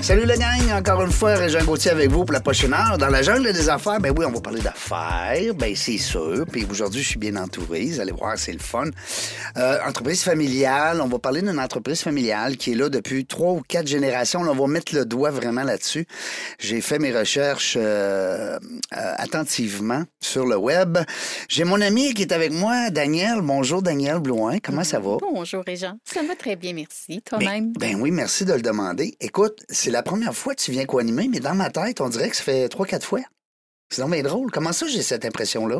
Salut la gang, encore une fois, Régent Gauthier avec vous pour la prochaine heure. Dans la jungle des affaires, ben oui, on va parler d'affaires, ben c'est sûr. Puis aujourd'hui, je suis bien entouré, vous allez voir, c'est le fun. Euh, entreprise familiale, on va parler d'une entreprise familiale qui est là depuis trois ou quatre générations. Là, on va mettre le doigt vraiment là-dessus. J'ai fait mes recherches euh, euh, attentivement sur le web. J'ai mon ami qui est avec moi, Daniel. Bonjour Daniel Blouin, comment ça va? Bonjour Régent, ça va très bien, merci. Toi-même? Ben, ben oui, merci de le demander. Écoute, c'est la première fois que tu viens co-animer, mais dans ma tête, on dirait que ça fait trois, quatre fois. C'est mais drôle. Comment ça, j'ai cette impression-là?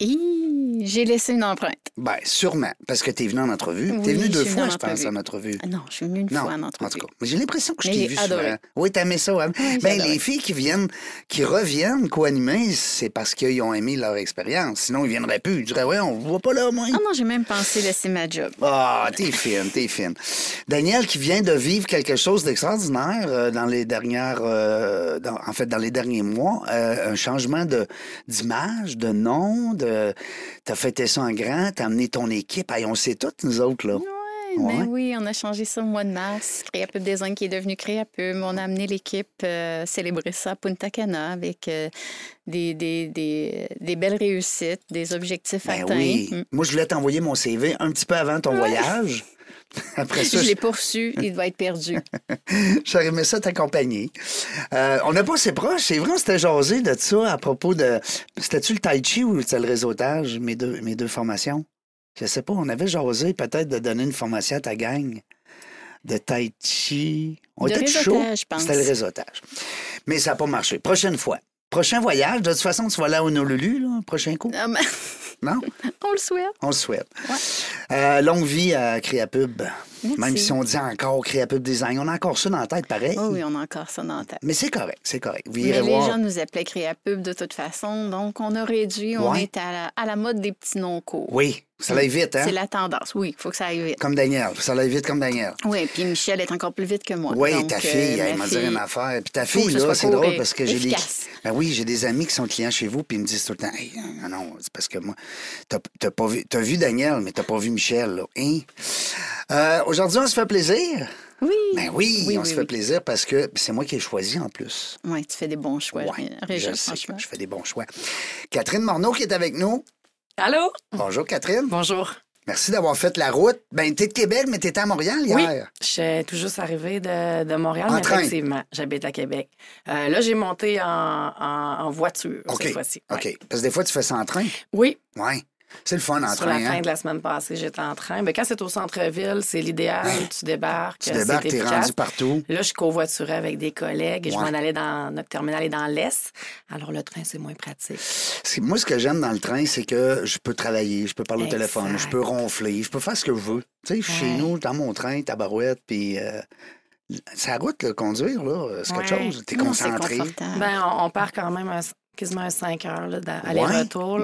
J'ai laissé une empreinte. Bien, sûrement, parce que tu es venu en entrevue. tu es venu deux fois, je pense, en entrevue. Ah non, je suis venu une fois en entrevue. En tout cas, j'ai l'impression que je t'ai vu souvent. Oui, t'aimais ça, hein? ben, les filles qui viennent, qui reviennent co-animer, c'est parce qu'ils ont aimé leur expérience. Sinon, ils viendraient plus. Ils diraient, ouais, on ne voit pas là, moi. Ah non, j'ai même pensé laisser ma job. Ah, t'es fine, t'es fine. Daniel, qui vient de vivre quelque chose d'extraordinaire euh, dans les dernières, euh, en fait, dans les derniers mois, euh, un changement d'image, de, nom, de, t'as fêté ça en grand, t'as amené ton équipe. on sait toutes, nous autres, là. Oui, ben oui, on a changé ça au mois de mars. Créapub Design qui est devenu Créapub. On a amené l'équipe euh, célébrer ça à Punta Cana avec euh, des, des, des, des, belles réussites, des objectifs ben atteints. Oui. Mm. Moi, je voulais t'envoyer mon CV un petit peu avant ton voyage. Après ça, je l'ai poursu, il doit être perdu. J'aurais aimé ça t'accompagner. Euh, on n'a pas assez proche. C'est vrai, on s'était jasé de ça à propos de. C'était-tu le tai chi ou c'était le réseautage, mes deux, mes deux formations? Je sais pas. On avait jasé peut-être de donner une formation à ta gang de tai chi. On était chaud. C'était le réseautage. Mais ça n'a pas marché. Prochaine fois. Prochain voyage, de toute façon, tu vas là au Honolulu, là, prochain coup. Ah, non? On le souhaite. On le souhaite. Euh, longue vie à Créapub. Même si on dit encore Créapub Design, on a encore ça dans la tête, pareil. Oh oui, on a encore ça dans la tête. Mais c'est correct, c'est correct. Mais les gens nous appelaient Créapub de toute façon, donc on a réduit, on est à la, à la mode des petits noms courts. Oui, ça aille vite, hein? C'est la tendance, oui, il faut que ça aille vite. Comme Daniel, ça aille vite comme Daniel. Oui, puis Michel est encore plus vite que moi. Oui, ta fille, elle m'a dit une affaire. Puis ta fille, là, c'est drôle parce que j'ai des. Ben oui, j'ai des amis qui sont clients chez vous, puis ils me disent tout le temps, hey, non, non, c'est parce que moi, t'as pas vu, vu Daniel, mais t'as pas vu Michel, là. Hein? Euh, Aujourd'hui, on se fait plaisir? Oui. Ben oui, on se fait plaisir parce que c'est moi qui ai choisi en plus. Oui, tu fais des bons choix, ouais, je, je fais des bons choix. Catherine Morneau qui est avec nous. Allô? Bonjour, Catherine. Bonjour. Merci d'avoir fait la route. Ben, t'es de Québec, mais t'étais à Montréal hier. Oui, je suis tout juste arrivée de, de Montréal, mais effectivement, j'habite à Québec. Euh, là, j'ai monté en, en, voiture cette fois-ci. OK. Parce que des fois, tu fais ça en train. Oui. Oui. C'est le fun en Sur train. la fin hein? de la semaine passée, j'étais en train. Mais quand c'est au centre-ville, c'est l'idéal. Tu débarques. Tu débarques, t'es rendu partout. Là, je covoiturais avec des collègues et je m'en allais dans notre terminal et dans l'Est. Alors, le train, c'est moins pratique. Moi, ce que j'aime dans le train, c'est que je peux travailler, je peux parler au téléphone, je peux ronfler, je peux faire ce que je veux. Tu sais, chez nous, dans mon train, tabarouette, puis. Euh, c'est la route, le conduire, là, c'est quelque chose. T'es concentré. Ben, on, on, part quand même quasiment 5 heures d'aller-retour.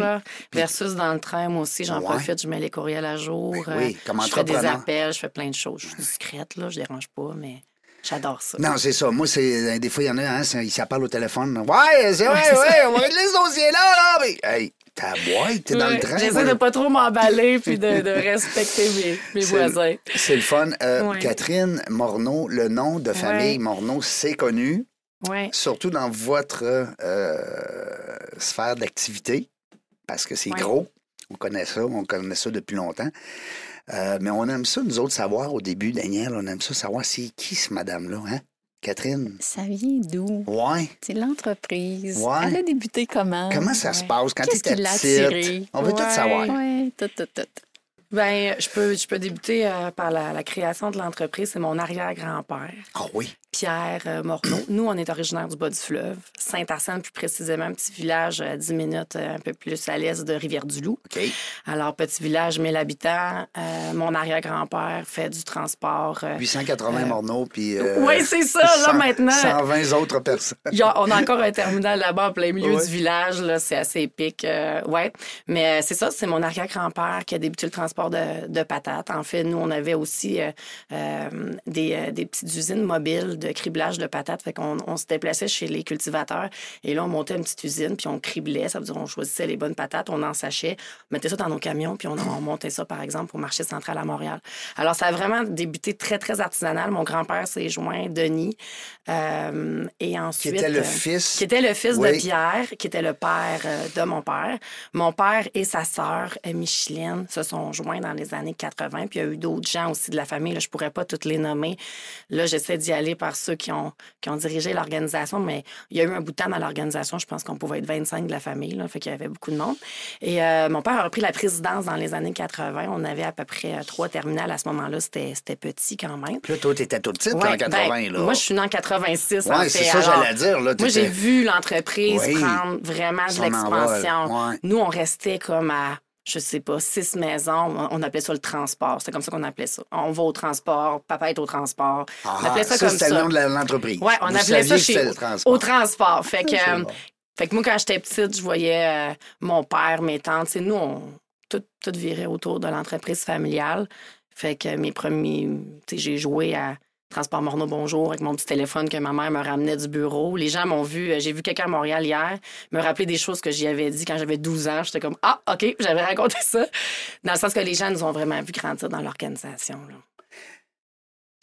Versus dans le train, moi aussi, j'en profite, je mets les courriels à jour. Oui, euh, Je fais des appels, je fais plein de choses. Je suis discrète, là, je dérange pas, mais. J'adore ça. Non, c'est ça. Moi, c'est des fois, il y en a, hein, ils s'appellent au téléphone. Ouais, c'est vrai, ouais, on va régler ce dossier-là, là. Mais, hey, ta boîte, t'es dans le train. J'essaie de pas trop m'emballer puis de, de, respecter mes, mes voisins. C'est le fun. Euh, Catherine Morneau, le nom de famille Morneau, c'est connu. Surtout dans votre euh, sphère d'activité, parce que c'est gros. On connaît ça, on connaît ça depuis longtemps. Euh, mais on aime ça, nous autres, savoir au début, Daniel, on aime ça savoir c'est qui ce madame-là, hein? Catherine? Ça vient d'où? Ouais. C'est l'entreprise. Ouais. Elle a débuté comment? Comment ça se passe quand tu étais petite? On veut tout savoir. Oui, tout, tout, tout. Bien, je peux, je peux débuter euh, par la, la, création de l'entreprise. C'est mon arrière-grand-père. Ah oui? Pierre euh, Morneau. Nous, on est originaire du bas du fleuve, Saint-Arsène, plus précisément, un petit village à 10 minutes euh, un peu plus à l'est de Rivière-du-Loup. OK. Alors, petit village, 1000 habitants. Euh, mon arrière-grand-père fait du transport. 880 Morneau, puis. oui, c'est ça, là, maintenant. 120 autres personnes. on a encore un terminal là-bas, en plein milieu du village, là. C'est assez épique. ouais. Mais c'est ça, c'est mon arrière-grand-père qui a débuté le transport transport de, de, patates. En fait, nous, on avait aussi des, des, petites usines mobiles de criblage de patates. Fait qu'on on se déplaçait chez les cultivateurs et là, on montait une petite usine, puis on criblait. Ça veut dire on choisissait les bonnes patates, on en sachait, on mettait ça dans nos camions, puis on, on montait ça, par exemple, au marché central à Montréal. Alors, ça a vraiment débuté très, très artisanal. Mon grand-père s'est joint, Denis. Euh, et ensuite. Qui était le euh, fils. Qui était le fils de Pierre, qui était le père euh, de mon père. Mon père et sa sœur, Micheline, se sont joints dans les années 80. Puis il y a eu d'autres gens aussi de la famille. Là, je pourrais pas toutes les nommer. Là, j'essaie d'y aller par ceux qui ont, qui ont dirigé l'organisation, mais il y a eu un bout de temps dans l'organisation. Je pense qu'on pouvait être 25 de la famille. Là, fait qu'il y avait beaucoup de monde. Et mon père a repris la présidence dans les années 80. On avait à peu près trois terminales à ce moment-là. C'était petit quand même. Puis là, toi, t'étais tout petit en 80. Ben, là. Moi, je suis née en 86. Oui, c'est ça, j'allais dire. Là, moi, j'ai vu l'entreprise prendre vraiment de l'expansion. Nous, on restait comme à je sais pas, six maisons. On appelait ça le transport. C'est comme ça qu'on appelait ça. On va au transport, papa est au transport. on ah, appelait ça, comme ça. C'était le nom de l'entreprise. Oui, on appelait ça chez... au transport. Fait que, euh, fait que moi, quand j'étais petite, je voyais euh, mon père, mes tantes. nous, on, tout, tout virait autour de l'entreprise familiale. Fait que mes premiers. J'ai joué à Transport Morneau Bonjour avec mon petit téléphone que ma mère me ramenait du bureau. Les gens m'ont vu, euh, j'ai vu quelqu'un à Montréal hier me rappeler des choses que j'y avais dit quand j'avais 12 ans. J'étais comme Ah, OK, j'avais raconté ça. Dans le sens que les gens nous ont vraiment vu grandir dans l'organisation.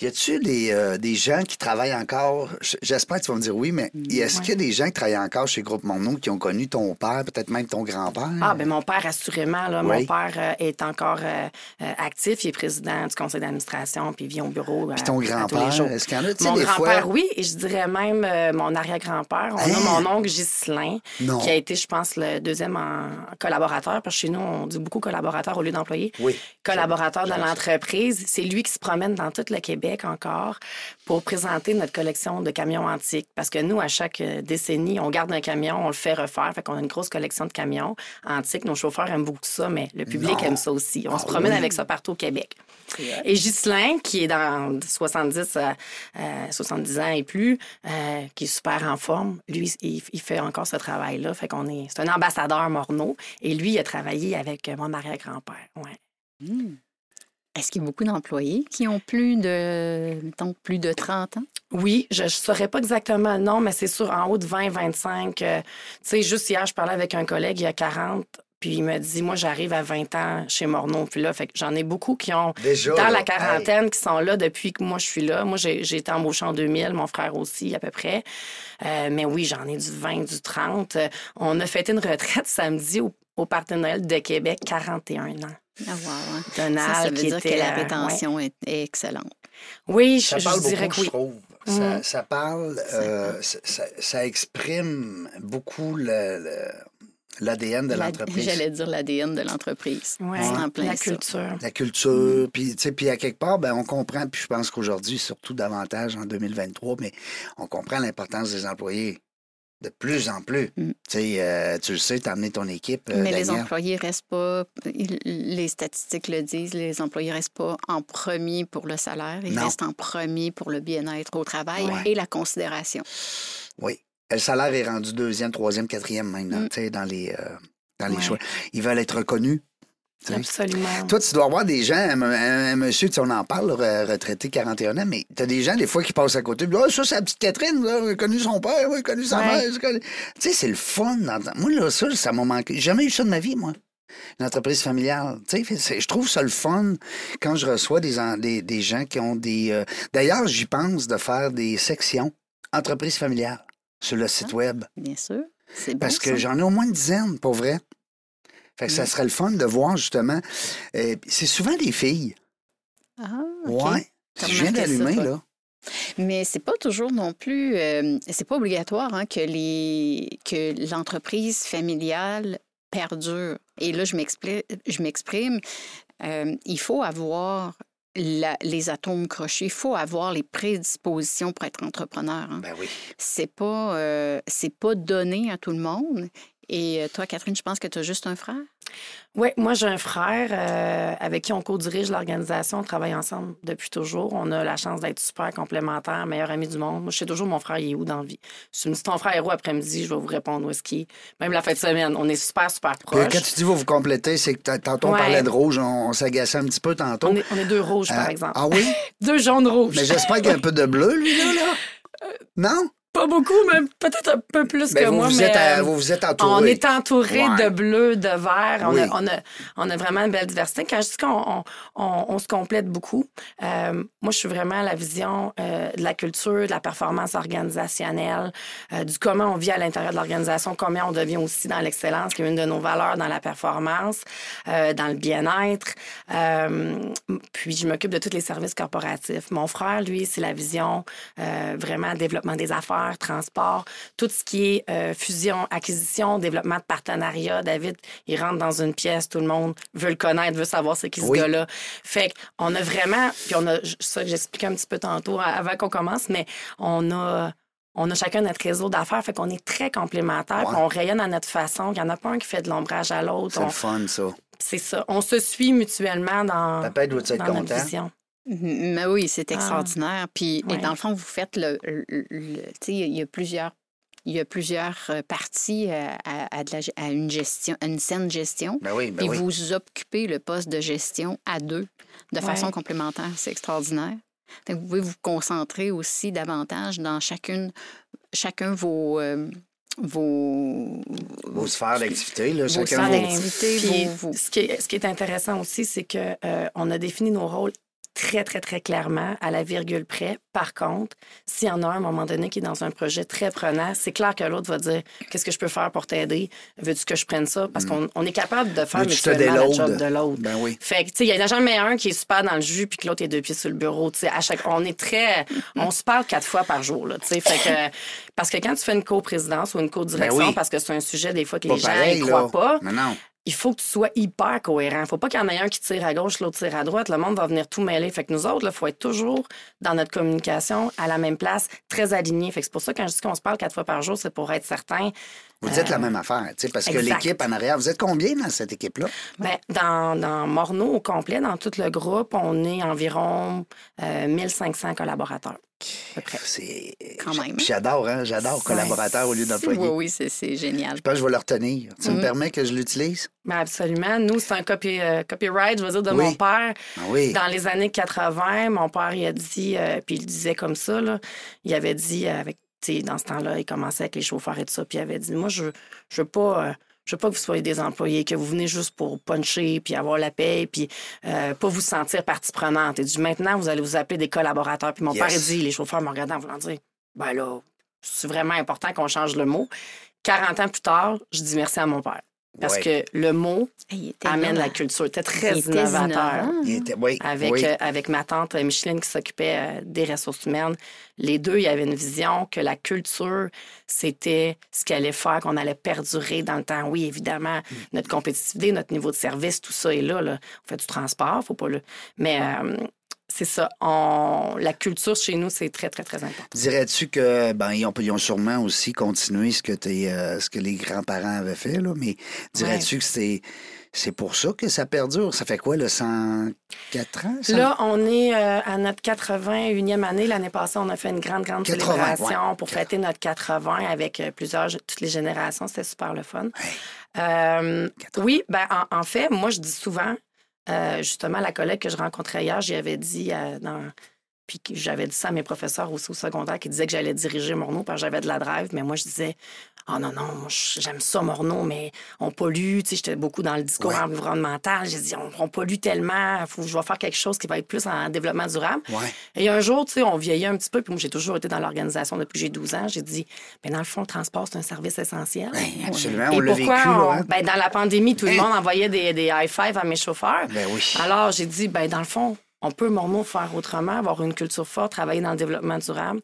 Y a-tu des, euh, des gens qui travaillent encore? J'espère que tu vas me dire oui, mais mm, est-ce qu'il y a des gens qui travaillent encore chez Groupe Monod qui ont connu ton père, peut-être même ton grand-père? Ah, ben mon père, assurément. Là, Mon père euh, est encore euh, actif. Il est président du conseil d'administration, puis il vient au bureau. Puis ton grand-père, est-ce qu'il y en a, Mon grand-père, oui. Et je dirais même mon arrière-grand-père. On a hein? mon oncle Ghislain, qui a été, je pense, le deuxième collaborateur, parce que chez nous, on dit beaucoup collaborateur au lieu d'employé. Oui. Collaborateur de l'entreprise. C'est lui qui se promène dans tout le Québec encore pour présenter notre collection de camions antiques. Parce que nous, à chaque euh, décennie, on garde un camion, on le fait refaire. Fait qu'on a une grosse collection de camions antiques. Nos chauffeurs aiment beaucoup ça, mais le public aime ça aussi. On se ah promène avec ça partout au Québec. Et Ghislain, qui est dans 70, 70 euh, ans et plus, euh, qui est super en forme, lui, il, fait encore ce travail-là. Fait qu'on est, c'est un ambassadeur Morneau. Et lui, il a travaillé avec mon arrière-grand-père. Ouais. Mmh. Est-ce qu'il y a beaucoup d'employés qui ont plus de, mettons, plus de 30 ans? Oui, je ne saurais pas exactement le nom, mais c'est sûr, en haut de 20, 25. Euh, tu sais, juste hier, je parlais avec un collègue, il y a 40, puis il me dit, moi, j'arrive à 20 ans chez Morneau. Puis là, fait que j'en ai beaucoup qui ont, dans la quarantaine, qui sont là depuis que moi, je suis là. Moi, j'ai, été embauchée en 2000, mon frère aussi, à peu près. Euh, mais oui, j'en ai du 20, du 30. on a fêté une retraite samedi au, au Noël de Québec, 41 ans. Ah, wow, ça, veut dire que la euh, rétention est, excellente. Oui, je, ça dirais que oui. Mm. Ça, parle, euh, ça, exprime beaucoup l'ADN de l'entreprise. J'allais dire l'ADN de l'entreprise. Oui, plein la culture. La culture. Puis, puis à quelque part, ben, on comprend, puis je pense qu'aujourd'hui, surtout davantage en 2023, mais on comprend l'importance des employés. De plus en plus. Mm. Euh, tu le sais, tu as amené ton équipe. Euh, Mais les employés restent pas, les statistiques le disent, les employés restent pas en premier pour le salaire, ils restent en premier pour le bien-être au travail et la considération. Oui. Le salaire est rendu deuxième, troisième, quatrième maintenant, mm. dans les, euh, dans les choix. Ils veulent être reconnus. Absolument. Toi, tu dois avoir des gens, un, monsieur, on en parle, retraité 41 ans, mais tu as des gens, des fois, qui passent à côté. Ah, ça, c'est la petite Catherine, là, a connu son père, a connu sa mère. Tu sais, c'est le fun. Moi, là, ça, ça m'a manqué. J'ai jamais eu ça de ma vie, moi. Une entreprise familiale. Tu sais, je trouve ça le fun quand je reçois des, des, gens qui ont des. Euh, d'ailleurs, j'y pense de faire des sections entreprise familiale sur le site ah, Web. Bien sûr. Parce que j'en ai au moins une dizaine, pour vrai. Fait que ça serait le fun de voir justement. Euh, c'est souvent des filles. Ah, Ouais. Je viens d'allumer, là. Mais c'est pas toujours non plus, euh, c'est pas obligatoire hein, que les que l'entreprise familiale perdure. Et là, je m'exprime. Euh, il faut avoir les atomes crochés. Il faut avoir les prédispositions pour être entrepreneur. Hein. Ben oui. C'est pas, euh, c'est pas donné à tout le monde. Et euh, toi, Catherine, je pense que tu as juste un frère? Oui, moi j'ai un frère euh, avec qui on co-dirige l'organisation. On travaille ensemble depuis toujours. On a la chance d'être super complémentaires, meilleur ami du monde. Moi, je sais toujours mon frère, il est où dans la vie? Si tu me dis ton frère est où après-midi, je vais vous répondre où est-ce qu'il est. Même la fin de semaine, on est super, super Puis, proches. quand tu dis vous vous complétez, c'est que tantôt on Ouais. parlait de rouge, on, on s'agaçait un petit peu tantôt. On est, on est deux rouges, par Euh, exemple. Ah oui? Deux jaunes rouges. Mais j'espère qu'il y a un peu de bleu, lui, là. là. Non? Pas beaucoup, mais peut-être un peu plus Ben, que vous, moi. vous, mais, êtes à- euh, vous vous êtes entouré. On est entouré Ouais. de bleu, de vert. On, a, on, a, on a vraiment une belle diversité. Quand je dis qu'on on, se complète beaucoup, euh, moi, je suis vraiment à la vision euh, de la culture, de la performance organisationnelle, euh, du comment on vit à l'intérieur de l'organisation, comment on devient aussi dans l'excellence, qui est une de nos valeurs dans la performance, dans le bien-être. Puis, je m'occupe de tous les services corporatifs. Mon frère, lui, c'est la vision vraiment développement des affaires, transport, tout ce qui est euh, fusion, acquisition, développement de partenariat. David, il rentre dans une pièce, tout le monde veut le connaître, veut savoir c'est qui ce Oui. gars-là. Fait qu'on a vraiment, puis on a ça que j'expliquais un petit peu tantôt avant qu'on commence, mais on a on a chacun notre réseau d'affaires, fait qu'on est très complémentaires, Ouais. on rayonne à notre façon. Il n'y en a pas un qui fait de l'ombrage à l'autre. C'est On- le fun, ça. C'est ça. On se suit mutuellement dans, Papa doit être content. Mhm, Mais oui, c'est Ah. extraordinaire. Puis, et dans le fond, vous faites le. le- le- tu sais, il y a plusieurs. Il y a plusieurs euh, parties euh, à, à de la ge- à une gestion, à une saine gestion. Ben oui, ben Puis oui. vous occupez le poste de gestion à deux de Ouais. façon complémentaire. C'est extraordinaire. Fait que vous pouvez vous concentrer aussi davantage dans chacune, chacun vos, euh, vos, Vos sphères d'activité, là, vos chacun sphères vos... d'activité, Puis, vos- Ce, qui est, ce qui est intéressant aussi, c'est que euh, on a défini nos rôles très, très, très clairement, à la virgule près. Par contre, s'il y en a un, à un moment donné, qui est dans un projet très prenant, c'est clair que l'autre va dire Qu'est-ce que je peux faire pour t'aider? Veux-tu que je prenne ça? Parce qu'on on est capable de faire Mm. Mutuellement le déload? job de l'autre. Ben oui. Fait que, tu sais, il y en a jamais un qui est super dans le jus puis que l'autre est deux pieds sur le bureau. Tu sais, à chaque, on est très, on se parle quatre fois par jour, là, tu sais. Fait que, parce que quand tu fais une coprésidence ou une co-direction, Ben oui. parce que c'est un sujet des fois que Pas les gens ne là. croient pas, non. Il faut que tu sois hyper cohérent. faut pas qu'il y en ait un qui tire à gauche, l'autre tire à droite. Le monde va venir tout mêler. Fait que nous autres, il faut être toujours dans notre communication à la même place, très alignés. Fait que c'est pour ça que quand je dis qu'on se parle quatre fois par jour, c'est pour être certain. Vous dites la même affaire, tu sais, parce que Euh, l'équipe en arrière, vous êtes combien dans cette équipe-là? Ben, dans, dans Morneau au complet, dans tout le groupe, on est environ euh, 1500 collaborateurs. C'est. Quand même. Puis J'adore, hein? J'adore collaborateur au lieu d'employé. Oui, oui, c'est génial. Je pense que je vais le retenir. Tu me Mm. permets que je l'utilise? Ben, absolument. Nous, c'est un copy, euh, copyright, je veux dire, de Oui. mon père. Ah oui. Dans les années 80, mon père, il a dit, euh, puis il disait comme ça, là, il avait dit, euh, avec, tu sais, dans ce temps-là, il commençait avec les chauffeurs et tout ça, puis il avait dit, moi, je, je veux pas... euh, je veux pas que vous soyez des employés, que vous venez juste pour puncher, puis avoir la paix, puis euh, pas vous sentir partie prenante. Il dit, maintenant, vous allez vous appeler des collaborateurs. Puis mon Yes. père, dit, les chauffeurs me regardant en voulant dire, ben là, c'est vraiment important qu'on change le mot. 40 ans plus tard, je dis merci à mon père. Parce Ouais. que le mot était amène la culture. Très Il était innovateur. Il était... Oui. avec, oui. euh, avec ma tante euh, Micheline qui s'occupait euh, des ressources humaines. Les deux, il y avait une vision que la culture, c'était ce qui allait faire qu'on allait perdurer dans le temps. Oui, évidemment, Mm. notre compétitivité, notre niveau de service, tout ça est là. là. On fait du transport, faut pas le... Mais euh, c'est ça. On... La culture chez nous, c'est très, très, très important. Dirais-tu que ben ils ont, ils ont sûrement aussi continué ce que euh, ce que les grands-parents avaient fait là, mais dirais-tu que c'est c'est pour ça que ça perdure? Ça fait quoi le 104 ans? Là, on est euh, à notre 81e année. L'année passée, on a fait une grande, grande 80, célébration ouais. pour fêter notre 80 avec euh, plusieurs, toutes les générations. C'était super le fun. Euh, oui, ben, en, en fait, moi, je dis souvent, euh, justement, la collègue que je rencontrais hier, j'y avais dit euh, dans. Puis que j'avais dit ça à mes professeurs aussi au secondaire qui disaient que j'allais diriger Morneau parce que j'avais de la drive. Mais moi, je disais, oh non, non, j'aime ça, Morneau, mais on pollue. Tu sais, j'étais beaucoup dans le discours Ouais. environnemental. J'ai dit, on, on pollue tellement, faut je vais faire quelque chose qui va être plus en développement durable. Ouais. Et un jour, tu sais, on vieillit un petit peu, puis moi, j'ai toujours été dans l'organisation depuis que j'ai 12 ans. J'ai dit, ben dans le fond, le transport, c'est un service essentiel. Ben, absolument, Et on l'a vécu pourquoi on- hein? ben, dans la pandémie, tout le Hein? monde envoyait des, des high five à mes chauffeurs. Ben oui. Alors, j'ai dit, ben, dans le fond, on peut, Morneau, faire autrement, avoir une culture forte, travailler dans le développement durable.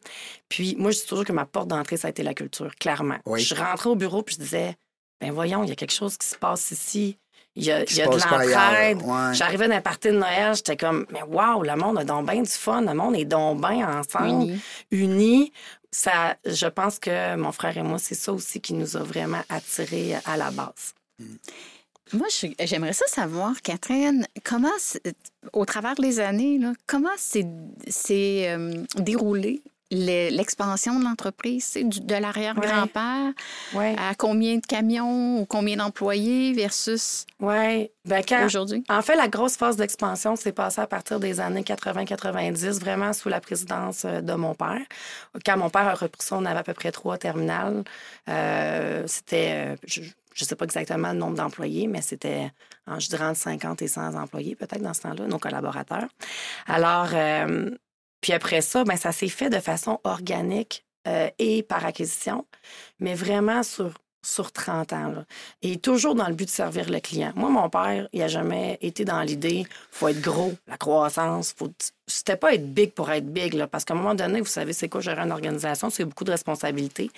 Puis, moi, je dis toujours que ma porte d'entrée, ça a été la culture, clairement. Oui. Je rentrais au bureau, puis je disais, ben, voyons, il y a quelque chose qui se passe ici. Il y a, Qui il y a se de l'entraide. ouais. J'arrivais d'un party de Noël, j'étais comme, mais waouh, le monde a donc bien du fun, le monde est donc bien ensemble, Unis. unis. ça, je pense que mon frère et moi, c'est ça aussi qui nous a vraiment attirés à la base. Moi, j'aimerais ça savoir, Catherine, comment, au travers des années, là, comment s'est euh, déroulé l'expansion de l'entreprise, de l'arrière-grand-père à combien de camions ou combien d'employés versus ouais. ben aujourd'hui? En fait, la grosse phase d'expansion s'est passée à partir des années 80-90, vraiment sous la présidence euh, de mon père. Quand mon père a repris ça, on avait à peu près trois terminales. Euh, c'était... Euh, je, ne sais pas exactement le nombre d'employés, mais c'était, je dirais, entre 50 et 100 employés peut-être dans ce temps-là, nos collaborateurs. Alors, puis après ça, ben, ça s'est fait de façon organique euh, et par acquisition, mais vraiment sur, sur 30 ans. Et toujours dans le but de servir le client. Moi, mon père, il n'a jamais été dans l'idée, faut être gros, la croissance, faut c'était pas être big pour être big, là, parce qu'à un moment donné, vous savez, c'est quoi gérer une organisation, c'est beaucoup de responsabilités.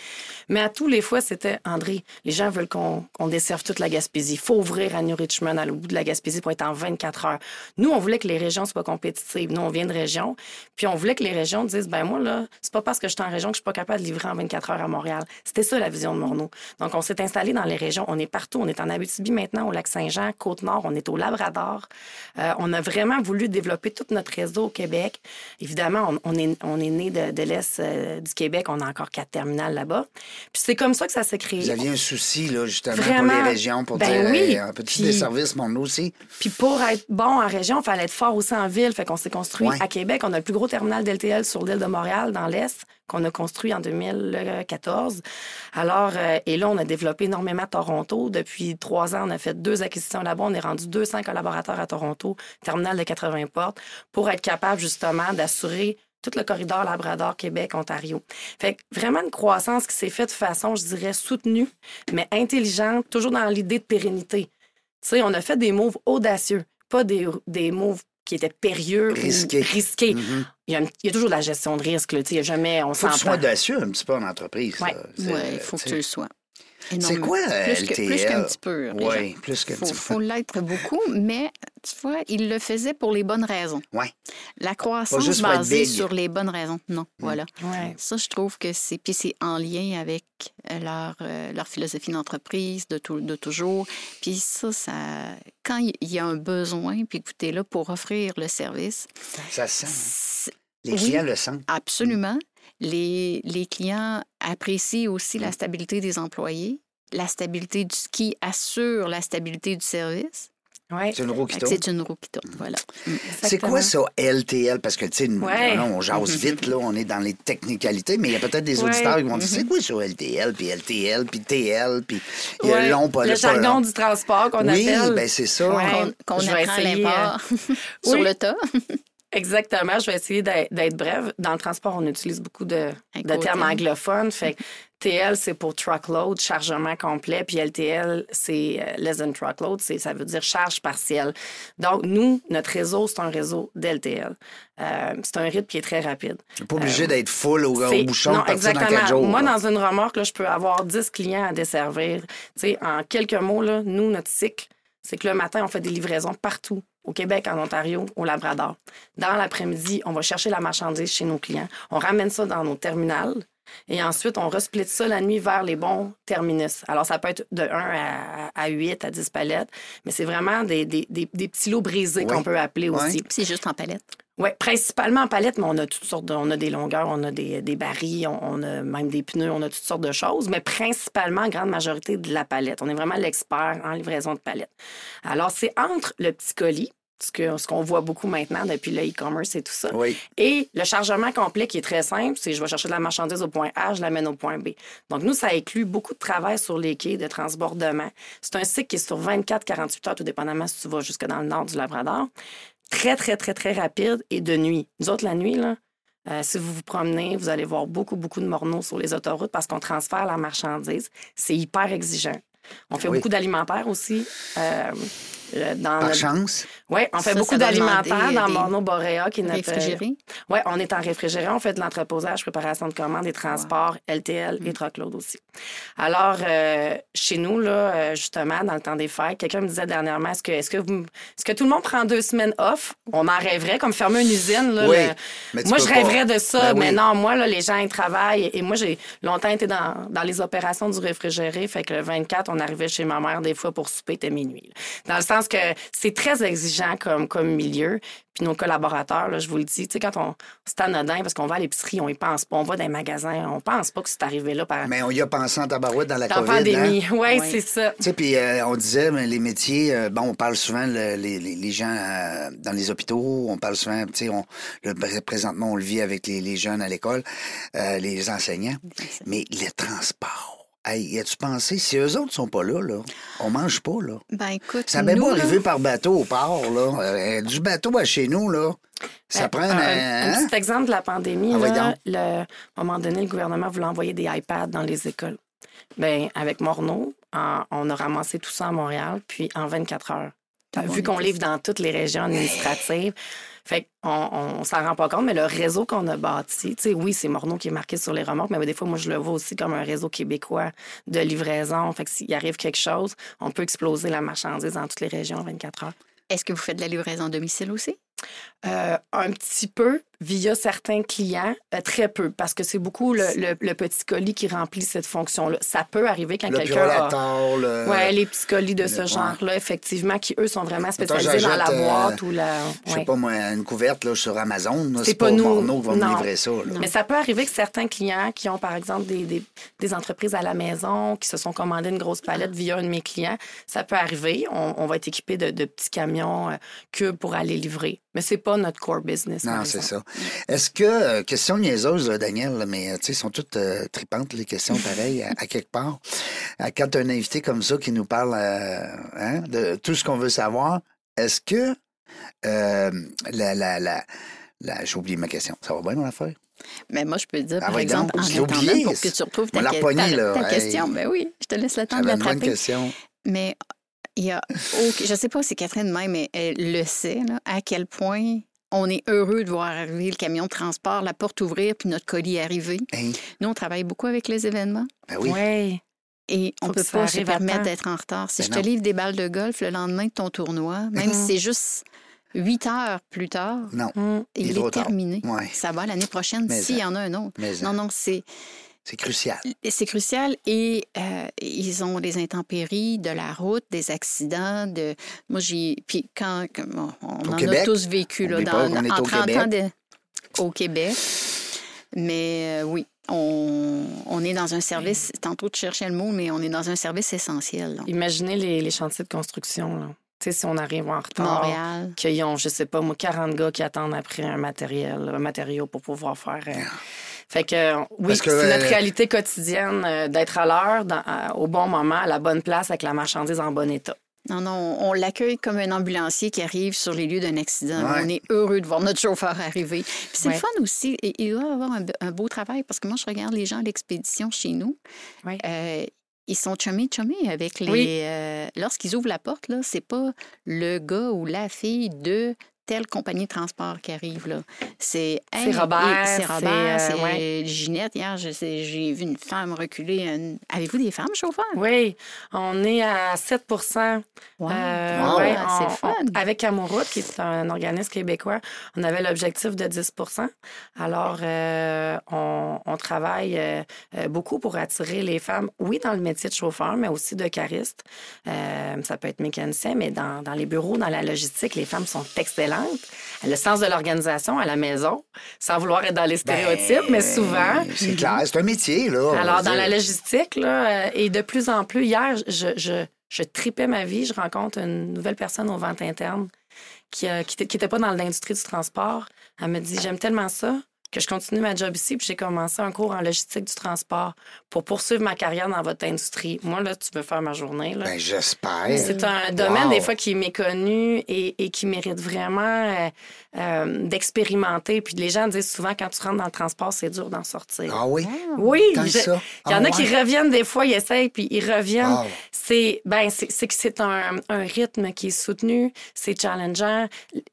Mais à tous les fois, c'était André, les gens veulent qu'on desserve toute la Gaspésie. Il faut ouvrir à New Richmond, à bout de la Gaspésie, pour être en 24 heures. Nous, on voulait que les régions soient compétitives. Nous, on vient de région. Puis on voulait que les régions disent, ben moi, là, c'est pas parce que je suis en région que je suis pas capable de livrer en 24 heures à Montréal. C'était ça la vision de Morneau. Donc, on s'est installé dans les régions. On est partout. On est en Abitibi maintenant, au Lac-Saint-Jean, Côte-Nord. On est au Labrador. Euh, on a vraiment voulu développer tout notre réseau au Québec. Évidemment, on, est, on est né de, l'Est euh, du Québec. On a encore quatre terminales là-bas. Puis c'est comme ça que ça s'est créé. Vous aviez un souci, là, justement, pour les régions, pour ben dire oui. un petit des services, mon aussi. Puis pour être bon en région, il fallait être fort aussi en ville. Fait qu'on s'est construit à Québec. On a le plus gros terminal d'LTL sur l'île de Montréal, dans l'Est qu'on a construit en 2014. Alors, euh, et là, on a développé énormément à Toronto. Depuis trois ans, on a fait deux acquisitions là-bas. On est rendu 200 collaborateurs à Toronto, terminal de 80 portes, pour être capable justement d'assurer tout le corridor Labrador, Québec, Ontario. Fait que vraiment une croissance qui s'est faite de façon, je dirais, soutenue, mais intelligente, toujours dans l'idée de pérennité. Tu sais, on a fait des moves audacieux, pas des, des moves qui était périlleux risqué. risqué. Mm-hmm. il, y a, toujours de la gestion de risque. Là. Il y a jamais, on faut que tu sois audacieux un petit peu en entreprise. Oui, il faut que tu le sois. C'est quoi plus LTL? plus qu'un petit peu. Oui, plus qu'un petit peu. Il faut l'être beaucoup, mais tu vois, il le faisait pour les bonnes raisons. Oui. La croissance basée sur les bonnes raisons. Non, mm. voilà. Ça, je trouve que c'est... Puis c'est en lien avec leur, euh, leur philosophie d'entreprise de, tout, de toujours. Puis ça, ça... Quand il y a un besoin, puis es là pour offrir le service... Ça sent. Les clients le sentent. Absolument. Les, les clients apprécient aussi la stabilité des employés, la stabilité du qui assure la stabilité du service. Ouais. C'est une roue qui tourne. C'est une roue qui tourne, voilà. Mm. C'est quoi ça, LTL? Parce que, tu sais, on jase vite, là, on est dans les technicalités, mais il y a peut-être des auditeurs qui vont dire, c'est quoi ça, LTL, puis LTL, puis TL, puis il y a long, pas le jargon du transport qu'on appelle. Oui, ben c'est ça. Qu'on qu apprend sur le tas. Exactement. Je vais essayer d'être brève. Dans le transport, on utilise beaucoup de, de termes anglophones. Fait TL, c'est pour truckload, chargement complet, puis LTL, c'est euh, less than truckload, ça veut dire charge partielle. Donc, nous, notre réseau, c'est un réseau d'LTL. Euh, c'est un rythme qui est très rapide. Tu pas obligé euh, d'être full au, au bouchon non, exactement. dans jours. Moi, dans une remorque, là, je peux avoir 10 clients à desservir. sais, en quelques mots, là, nous, notre cycle, c'est que le matin, on fait des livraisons partout au Québec, en Ontario, au Labrador. Dans l'après-midi, on va chercher la marchandise chez nos clients. On ramène ça dans nos terminales. Et ensuite, on resplite ça la nuit vers les bons terminus. Alors, ça peut être de 1 à, à 8, à 10 palettes, mais c'est vraiment des, des, des, petits lots brisés qu'on peut appeler aussi. C'est juste en palette? Oui, principalement en palette, mais on a toutes sortes de, on a des longueurs, on a des, des barils, on, a même des pneus, on a toutes sortes de choses, mais principalement, grande majorité de la palette. On est vraiment l'expert en livraison de palette. Alors, c'est entre le petit colis, ce qu'on voit beaucoup maintenant depuis le e-commerce et tout ça. Et le chargement complet qui est très simple, c'est je vais chercher de la marchandise au point A, je l'amène au point B. Donc, nous, ça inclut beaucoup de travail sur les quais de transbordement. C'est un cycle qui est sur 24-48 heures, tout dépendamment si tu vas jusque dans le nord du Labrador. Très, très, très, très rapide et de nuit. Nous autres, la nuit, là, euh, si vous vous promenez, vous allez voir beaucoup, beaucoup de morneaux sur les autoroutes parce qu'on transfère la marchandise. C'est hyper exigeant. On fait beaucoup d'alimentaire aussi. Euh, euh, dans Par notre- chance? Oui, on fait Ça, beaucoup d'alimentaire dans des Morneau Boréa, qui est notre. Réfrigéré? Oui, on est en réfrigéré. On fait de l'entreposage, préparation de commandes et transport, LTL Mm. et truckload aussi. Alors, euh, chez nous, là, euh, justement, dans le temps des fêtes, quelqu'un me disait dernièrement est-ce que, est-ce, que vous- est-ce que tout le monde prend deux semaines off? On en rêverait, comme fermer une usine. Là, Oui, le- mais Moi, je pas. rêverais de ça, Ben mais oui. non, moi, là, les gens, ils travaillent. Et moi, j'ai longtemps été dans, dans les opérations du réfrigéré. Fait que le 24, on arrivait chez ma mère des fois pour souper, était minuit. là. Dans le sens que c'est très exigeant comme, comme milieu. Puis nos collaborateurs, là, je vous le dis, tu sais, quand on. C'est anodin parce qu'on va à l'épicerie, on y pense pas. On va dans les magasins, on pense pas que c'est arrivé là par. Mais on y a pensé en tabarouette dans la dans la COVID. hein? pandémie. Oui, Oui. c'est ça. Tu sais, puis euh, on disait, mais les métiers, euh, bon, on parle souvent, le- les, les, les gens euh, dans les hôpitaux, on parle souvent, tu sais, on, le, présentement, on le vit avec les, les jeunes à l'école, euh, les enseignants, mais le transport. Hey, y a-tu pensé, si eux autres sont pas là, là, on mange pas, là. Ben écoute, Ça m'est pas là, arrivé par bateau au port, là. Euh, du bateau à chez nous, là. Ça Ben, prend un, un. un hein? petit exemple de la pandémie. Ah là, le- à un moment donné, le gouvernement voulait envoyer des iPads dans les écoles. Bien, avec Morneau, en- on a ramassé tout ça à Montréal, puis en 24 heures. Le Vu qu'on livre dans toutes les régions administratives, fait qu'on on, s'en rend pas compte, mais le réseau qu'on a bâti, tu sais, oui, c'est Morneau qui est marqué sur les remorques, mais des fois, moi, je le vois aussi comme un réseau québécois de livraison. Fait que s'il arrive quelque chose, on peut exploser la marchandise dans toutes les régions en 24 heures. Est-ce que vous faites de la livraison à domicile aussi? Euh, un petit peu via certains clients, euh, très peu, parce que c'est beaucoup le, le- le petit colis qui remplit cette fonction-là. Ça peut arriver quand quelqu'un a... le. Ouais, les petits colis de ce genre-là, effectivement, qui, eux, sont vraiment spécialisés dans la euh, boîte ou la... Je sais pas, moi, une couverte là, sur Amazon. C'est pas pas nous. Morneau qui va me livrer ça. là. Mais ça peut arriver que certains clients qui ont, par exemple, des, des, des entreprises à la maison, qui se sont commandés une grosse palette via un de mes clients, ça peut arriver. On, on va être équipé de, de petits camions euh, cubes pour aller livrer. Mais c'est pas notre core business. Non, c'est ça. Est-ce que, euh, question niaiseuse, là, Daniel, là, mais euh, tu sais, sont toutes euh, tripantes, les questions pareilles, à, à quelque part. Quand tu as un invité comme ça qui nous parle hein, de tout ce qu'on veut savoir, est-ce que la, la, la, la- J'ai oublié ma question. Ça va bien, mon affaire? Mais moi, je peux te dire, Ah par exemple, donc, en attendant oublié. pour que tu retrouves ta, que- repogné, ta- là. ta Hey. question. Ben oui, je te laisse le temps de J'avais une bonne l'attraper. question. Mais il y a je sais pas si Catherine même mais elle le sait, là, à quel point on est heureux de voir arriver le camion de transport, la porte ouvrir, puis notre colis arriver. Nous, on travaille beaucoup avec les événements. Ben oui. Ouais. Et on Faut peut pas se permettre d'être en retard. Si Ben je te livre des balles de golf le lendemain de ton tournoi, même si c'est juste huit heures plus tard, Non, Mm. Il est terminé. Ouais. Ça va l'année prochaine s'il y en a un autre. mais Non, non, c'est c'est crucial. c'est crucial et euh, ils ont des intempéries de la route, des accidents. De... Moi, j'ai. Puis quand. bon, on Au en Québec, a tous vécu là, dans, est en au 30 Québec. ans de- au Québec. Mais euh, oui, on, on est dans un service. Tantôt, tu cherchais le mot, mais on est dans un service essentiel. là. Imaginez les, les chantiers de construction. Là. Tu sais, si on arrive en retard, Montréal. qu'ils ont, je sais pas, moi, 40 gars qui attendent après un matériel, un matériau pour pouvoir faire. euh, Fait que, oui, c'est notre euh, réalité quotidienne euh, d'être à l'heure, au bon moment, à la bonne place, avec la marchandise en bon état. Non, non, on l'accueille comme un ambulancier qui arrive sur les lieux d'un accident. Ouais. On est heureux de voir notre chauffeur arriver. Puis c'est Ouais. le fun aussi. Et il doit avoir un, be- un beau travail parce que moi, je regarde les gens à l'expédition chez nous. Ouais. Euh, ils sont chummés, chummés avec les. Oui. euh, Lorsqu'ils ouvrent la porte, là, c'est pas le gars ou la fille de telle compagnie de transport qui arrive. là. C'est C'est Hey, Robert, C'est Robert, euh, c'est ouais. Ginette. Hier, j'ai vu une femme reculer. Avez-vous des femmes chauffeurs? Oui, on est à 7 Wow. Euh, Wow. ouais, c'est fun. on- avec Amouroute, qui est un organisme québécois, on avait l'objectif de 10% Alors, euh, on, on travaille euh, euh, beaucoup pour attirer les femmes, oui, dans le métier de chauffeur, mais aussi de cariste. Euh, ça peut être mécanicien, mais dans, dans les bureaux, dans la logistique, les femmes sont excellentes. Elles ont le sens de l'organisation à la maison, sans vouloir être dans les stéréotypes, mais souvent. Ben, C'est clair, c'est un métier, là. Alors, dans dire. la logistique, là, euh, et de plus en plus, hier, je, je, je tripais ma vie. Je rencontre une nouvelle personne aux ventes internes qui n'était qui, était- qui pas dans l'industrie du transport. Elle me dit J'aime tellement ça. Que je continue ma job ici, puis j'ai commencé un cours en logistique du transport pour poursuivre ma carrière dans votre industrie. Moi, là, tu veux faire ma journée. Là. Ben, j'espère. C'est un domaine, Wow. des fois, qui est méconnu et, et qui mérite vraiment euh, euh, d'expérimenter. Puis les gens disent souvent, quand tu rentres dans le transport, c'est dur d'en sortir. Ah oui? Oui, je- ça? il y en Ah a qui reviennent des fois, ils essayent, puis ils reviennent. Wow. C'est ben, c'est que c'est un, un rythme qui est soutenu, c'est challengeant.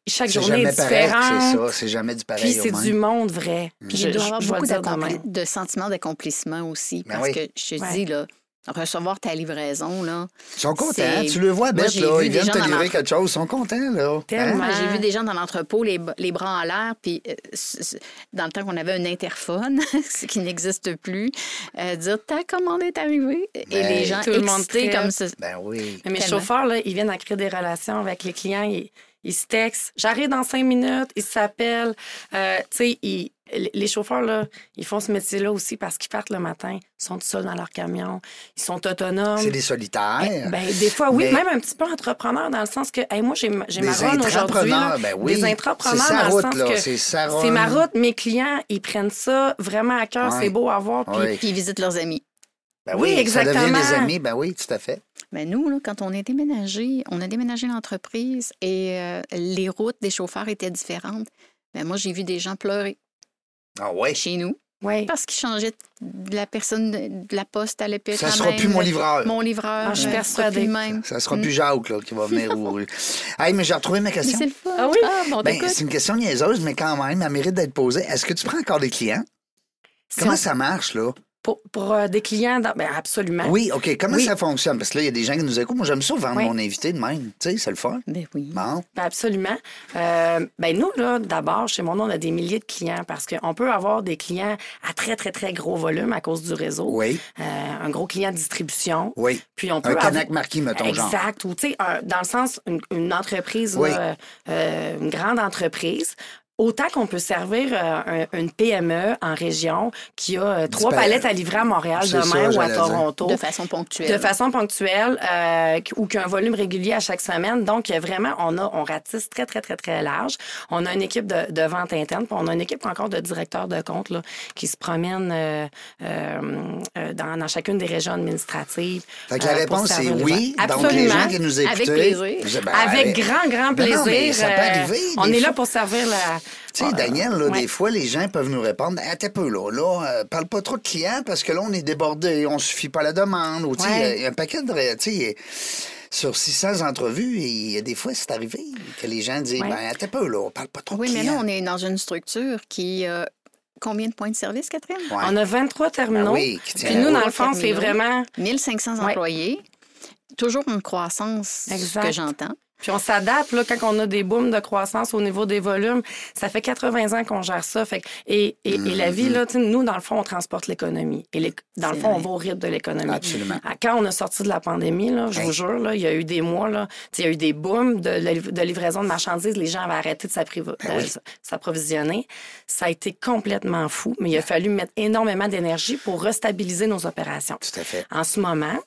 Chaque journée est différente. c'est ça. C'est jamais du pareil Puis c'est du monde vrai. Puis Je- il doit y je- avoir je beaucoup de sentiments d'accomplissement aussi. Ben Parce oui. que je te Ouais. dis, là, recevoir ta livraison, là. Ils sont contents. Tu le vois, Bête, là. Ils viennent te livrer quelque chose. Ils sont contents, là. Tellement. Hein? Moi, J'ai vu des gens dans l'entrepôt, les, les bras en l'air, puis euh, dans le temps qu'on avait un interphone, ce qui n'existe plus, euh, dire ta commande est arrivée. Et Ben, les gens tout le monde comme ça. Ben oui. Mais mes Tellement. chauffeurs, là, ils viennent à créer des relations avec les clients. Ils, ils se textent. J'arrive dans cinq minutes. Ils s'appellent. Euh, tu sais, ils- les chauffeurs, là, ils font ce métier-là aussi parce qu'ils partent le matin. Ils sont tout seuls dans leur camion. Ils sont autonomes. C'est des solitaires. Ben, des fois, oui, Mais- même un petit peu entrepreneur dans le sens que, hey, moi, j'ai ma- j'ai Des ma run aujourd'hui. ben oui. Des intrapreneurs C'est sa dans route, le sens là. que C'est sa c'est ma route. Mes clients, ils prennent ça vraiment à cœur. Ouais. C'est beau à voir. Puis ils visitent leurs amis. Ben Oui, Ça devient exactement. des amis. Ben oui, tout à fait. Mais nous, là, quand on est déménagé, on a déménagé l'entreprise et euh, les routes des chauffeurs étaient différentes. Ben, moi, j'ai vu des gens pleurer Ah ouais? chez nous Oui. parce qu'ils changeaient de la personne de la poste à l'épée. Ça sera plus mon livreur. Mon livreur. Ah, je suis persuadée. sera plus même. Ça sera Mm. plus Jacques là, qui va venir au. Hey, mais j'ai retrouvé ma question. c'est le fun. Ah oui? bon, Ben, c'est une question niaiseuse, mais quand même, elle mérite d'être posée. Est-ce que tu prends encore des clients? Comment ça marche, là? Pour, pour, euh, des clients, dans- ben, absolument. Oui, OK. Comment Oui. ça fonctionne? Parce que là, il y a des gens qui nous écoutent. Moi, j'aime ça vendre Oui. mon invité de même. Tu sais, c'est le fun. Ben oui. Bon. Ben, absolument. Euh, ben nous, là, d'abord, chez mon on a des milliers de clients parce qu'on peut avoir des clients à très, très, très gros volume à cause du réseau. Oui, Euh, un gros client de distribution. oui. Puis on peut Un avoir- Canac marquis, mettons, genre. Exact. Ou, tu sais, dans le sens, une, une entreprise, Oui. là, euh, une grande entreprise. Autant qu'on peut servir euh, un- une PME en région qui a euh, trois pa- palettes à livrer à Montréal demain ça, ou à dire. Toronto. De façon ponctuelle. De façon ponctuelle euh, ou qu'un volume régulier à chaque semaine. Donc, vraiment, on, a, on ratisse très, très, très, très large. On a une équipe de, de vente interne, puis on a une équipe encore de directeurs de compte là, qui se promènent euh, euh, dans, dans chacune des régions administratives. Fait que la euh, réponse, les oui. gens. Donc, les Absolument. gens qui nous écoutent. Avec plaisir. Avec grand, grand Ben plaisir. non, mais ça peut euh, arriver, on est là pour servir la. Tu sais, Daniel, là, Ouais. des fois, les gens peuvent nous répondre Attends un peu, là, là, euh, parle pas trop de clients parce que là, on est débordé, on suffit pas à la demande. Ou, tu Ouais. y a un paquet de. Tu sais, sur 600 entrevues, et il y a des fois, c'est arrivé que les gens disent Ouais. Ben, attends peu, là, on parle pas trop de Oui, mais là, on est dans une structure qui. euh, combien de points de service, Catherine? Ouais. On a 23 terminaux. Ah oui, Puis nous, dans le fond, c'est vraiment. 1500 Ouais. employés. Toujours une croissance, ce Exact. que j'entends. Puis on s'adapte là, quand on a des booms de croissance au niveau des volumes. Ça fait 80 ans qu'on gère ça. Fait que- et, et, et la vie, là, tu sais, nous, dans le fond, on transporte l'économie. Et l'é- dans le fond, on va au rythme de l'économie. Absolument. Ah, Quand on a sorti de la pandémie, là, je Hey. vous jure, là, il y a eu des mois, là, tu sais, il y a eu des booms de, liv- de livraison de marchandises. Les gens avaient arrêté de s'apprivo- Ben oui. s'approvisionner. Ça a été complètement fou, mais il a fallu mettre énormément d'énergie pour restabiliser nos opérations. Tout à fait. En ce moment,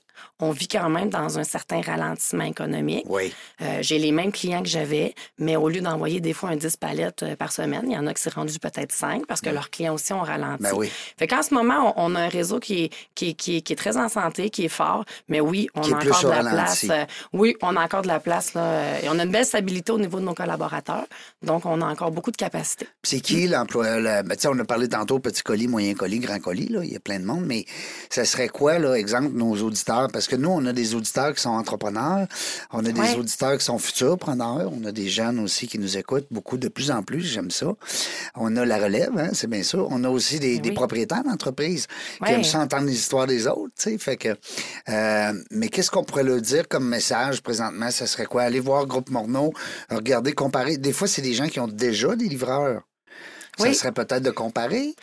on vit quand même dans un certain ralentissement économique. Oui. Euh, j'ai les mêmes clients que j'avais, mais au lieu d'envoyer des fois un 10 palettes euh, par semaine, il y en a qui s'est rendu peut-être 5 parce que leurs clients aussi ont ralenti. Ben oui. Fait qu'en ce moment, on, on a un réseau qui est, qui, est, qui, est, qui est très en santé, qui est fort, mais oui, on Qui a encore de la ralenti. place. euh, oui, on a encore de la place. Là, et on a une belle stabilité au niveau de nos collaborateurs. Donc, on a encore beaucoup de capacité. C'est qui l'employeur? le- ben, on a parlé tantôt petit colis, moyen colis, grand colis, là. Il y a plein de monde, mais ça serait quoi, là, exemple, nos auditeurs? Parce que nous, on a des auditeurs qui sont entrepreneurs, on a des Ouais. auditeurs qui sont futurs preneurs, on a des jeunes aussi qui nous écoutent, beaucoup de plus en plus, j'aime ça. On a la relève, hein, c'est bien sûr. On a aussi des, Ben des propriétaires d'entreprises qui aiment ça entendre les histoires des autres, tu sais. Fait que, euh, mais qu'est-ce qu'on pourrait leur dire comme message présentement? Ça serait quoi? Aller voir Groupe Morneau, regarder, comparer. Des fois, c'est des gens qui ont déjà des livreurs. Ça Oui. serait peut-être de comparer.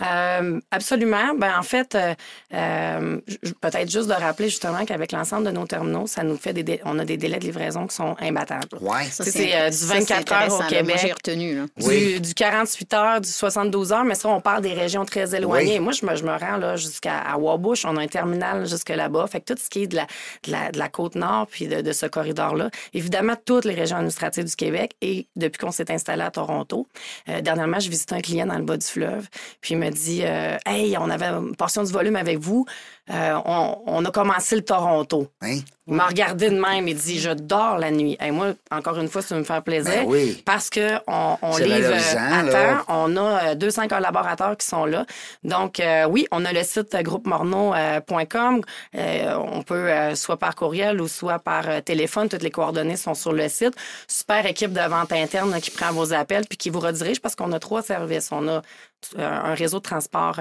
Euh, absolument. Ben, en fait, euh, euh, peut-être juste de rappeler justement qu'avec l'ensemble de nos terminaux, ça nous fait des on a des délais de livraison qui sont imbattables. Ouais. Ça, C'est euh, du ça, 24 c'est heures au. Québec. Moi, j'ai retenu. Là. Du, Oui. du 48 heures, du 72 heures, mais ça, on parle des régions très éloignées. Oui. Moi, je me, je me rends là jusqu'à à Wabush. On a un terminal jusque là-bas. Fait que tout ce qui est de la, de la, de la côte nord puis de, de ce corridor-là, évidemment, toutes les régions administratives du Québec et depuis qu'on s'est installé à Toronto. Euh, dernièrement, je visitais un client dans le bas du fleuve, puis me dit euh, Hey, on avait une portion du volume avec vous. Euh, on, on a commencé le Toronto. Hein? Il m'a regardé de même et dit Je dors la nuit. Et moi, encore une fois, ça me fait plaisir. Ben oui. Parce qu'on on C'est livre à là. temps. On a euh, 200 collaborateurs qui sont là. Donc, euh, oui, on a le site euh, groupemorneau.com. Euh, on peut euh, soit par courriel ou soit par euh, téléphone. Toutes les coordonnées sont sur le site. Super équipe de vente interne qui prend vos appels puis qui vous redirige parce qu'on a trois services. On a euh, un réseau de transport.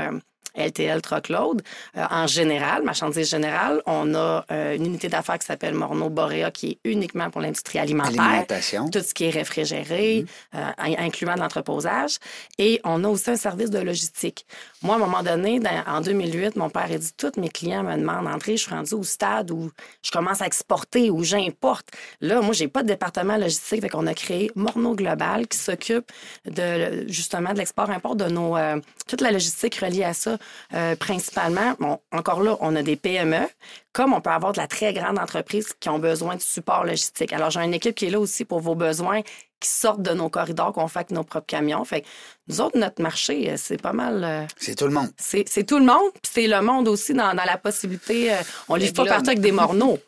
LTL Truckload. Euh, en général, marchandise générale, on a euh, une unité d'affaires qui s'appelle Morneau Borea qui est uniquement pour l'industrie alimentaire Alimentation. tout ce qui est réfrigéré, Mhm. euh, in- incluant de l'entreposage. Et on a aussi un service de logistique. Moi, à un moment donné, dans- en 2008, mon père a dit tous mes clients me demandent André, je suis rendu au stade où je commence à exporter, où j'importe. Là, moi, j'ai pas de département logistique. Fait qu'on a créé Morneau Global qui s'occupe de justement de l'export-import de nos. euh, toute la logistique reliée à ça, euh, principalement. Bon, encore là, on a des PME, comme on peut avoir de la très grande entreprise qui ont besoin de support logistique. Alors, j'ai une équipe qui est là aussi pour vos besoins qui sortent de nos corridors, qu'on fait avec nos propres camions. Fait que nous autres, notre marché, euh, c'est pas mal. euh, C'est tout le monde. c'est c'est tout le monde, puis c'est le monde aussi dans, dans la possibilité. euh, on livre pas partout avec des morneaux.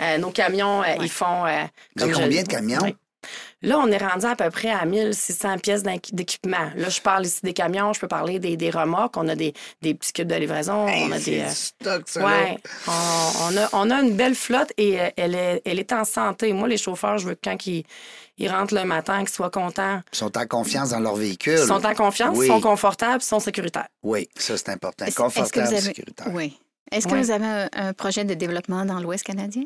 Euh, nos camions, euh, ils font. euh, comme je- combien de camions? Là, on est rendu à peu près à 1600 pièces d'équipement. Là, je parle ici des camions, je peux parler des, des remorques. On a des, des petits cubes de livraison. Hey, on a des. euh, stock, ça. là. Ouais, on, on a, on a une belle flotte et euh, elle est, elle est en santé. Moi, les chauffeurs, je veux que quand ils, ils rentrent le matin, qu'ils soient contents, Ils sont en confiance dans leur véhicule. ils sont en confiance, Oui. ils sont confortables, ils sont sécuritaires. Oui, ça, c'est important. Confortable, vous avez- sécuritaire. Oui. Est-ce que Oui. vous avez un, un projet de développement dans l'Ouest canadien?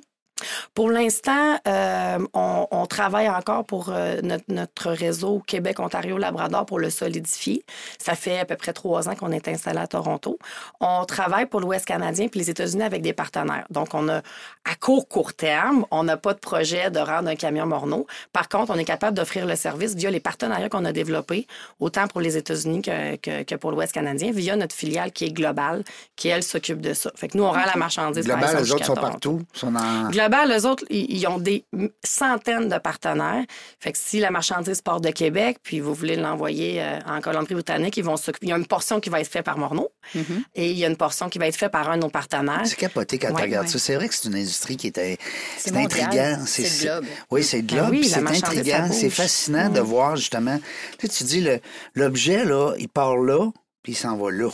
Pour l'instant, euh, on, on travaille encore pour euh, notre, notre réseau Québec, Ontario, Labrador pour le solidifier. Ça fait à peu près trois ans qu'on est installé à Toronto. On travaille pour l'Ouest canadien puis les États-Unis avec des partenaires. Donc, on a à court, court terme, on n'a pas de projet de rendre un camion Morneau. Par contre, on est capable d'offrir le service via les partenariats qu'on a développés, autant pour les États-Unis que, que, que pour l'Ouest canadien, via notre filiale qui est globale, qui, elle, s'occupe de ça. Fait que nous, on rend la marchandise. Global, les autres sont partout. Sont. Global, eux autres, ils ont des centaines de partenaires. Fait que si la marchandise part de Québec, puis vous voulez l'envoyer euh, en Colombie-Britannique, ils vont s'occuper. Il y a une portion qui va être faite par Morneau et il y a une portion qui va être faite par un de nos partenaires. C'est capoté quand Ouais, tu regardes ouais. ça. C'est vrai que c'est une industrie qui est, euh, c'est mondial. intriguant. C'est le globe. Oui, c'est le Ben globe. oui, la c'est intriguant. C'est fascinant de voir justement. Tu, sais, tu dis, le- l'objet, là, il part là, puis il s'en va là.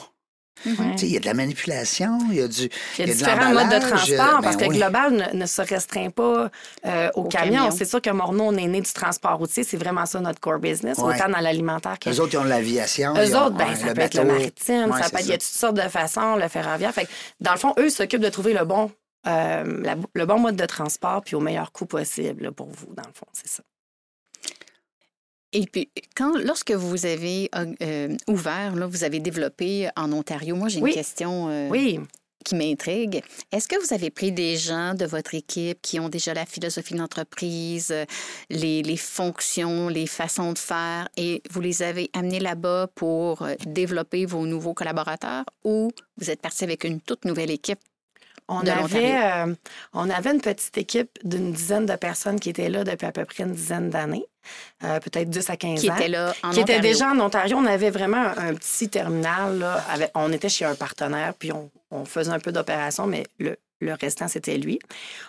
Ouais. Tu sais, Il y a de la manipulation, il y a du. Il y a différents modes de transport ben parce que oui. Global ne, ne se restreint pas euh, au, Au camion. camion. C'est sûr que Morneau, on est né du transport routier. C'est vraiment ça notre core business, Ouais. autant dans l'alimentaire que Eux autres, ils ont l'aviation. Eux autres, ben, ouais, ça peut être le maritime, Ouais, ça peut être, il y a toutes sortes de façons, le ferroviaire. Fait que, dans le fond, eux s'occupent de trouver le bon, euh, la- le bon mode de transport puis au meilleur coût possible là, pour vous, dans le fond, c'est ça. Et puis, quand, lorsque vous avez euh, ouvert, là, vous avez développé en Ontario, moi, j'ai une question euh, Oui, qui m'intrigue. Est-ce que vous avez pris des gens de votre équipe qui ont déjà la philosophie de l'entreprise, euh, les, les fonctions, les façons de faire, et vous les avez amenés là-bas pour euh, développer vos nouveaux collaborateurs ou vous êtes parti avec une toute nouvelle équipe? on avait, euh, on avait une petite équipe d'une dizaine de personnes qui étaient là depuis à peu près une dizaine d'années, euh, peut-être 10 à 15 qui ans. étaient là en qui était déjà en Ontario. On avait vraiment un, un petit terminal. Là, avec- on était chez un partenaire, puis on, on faisait un peu d'opération, mais le, le restant, c'était lui.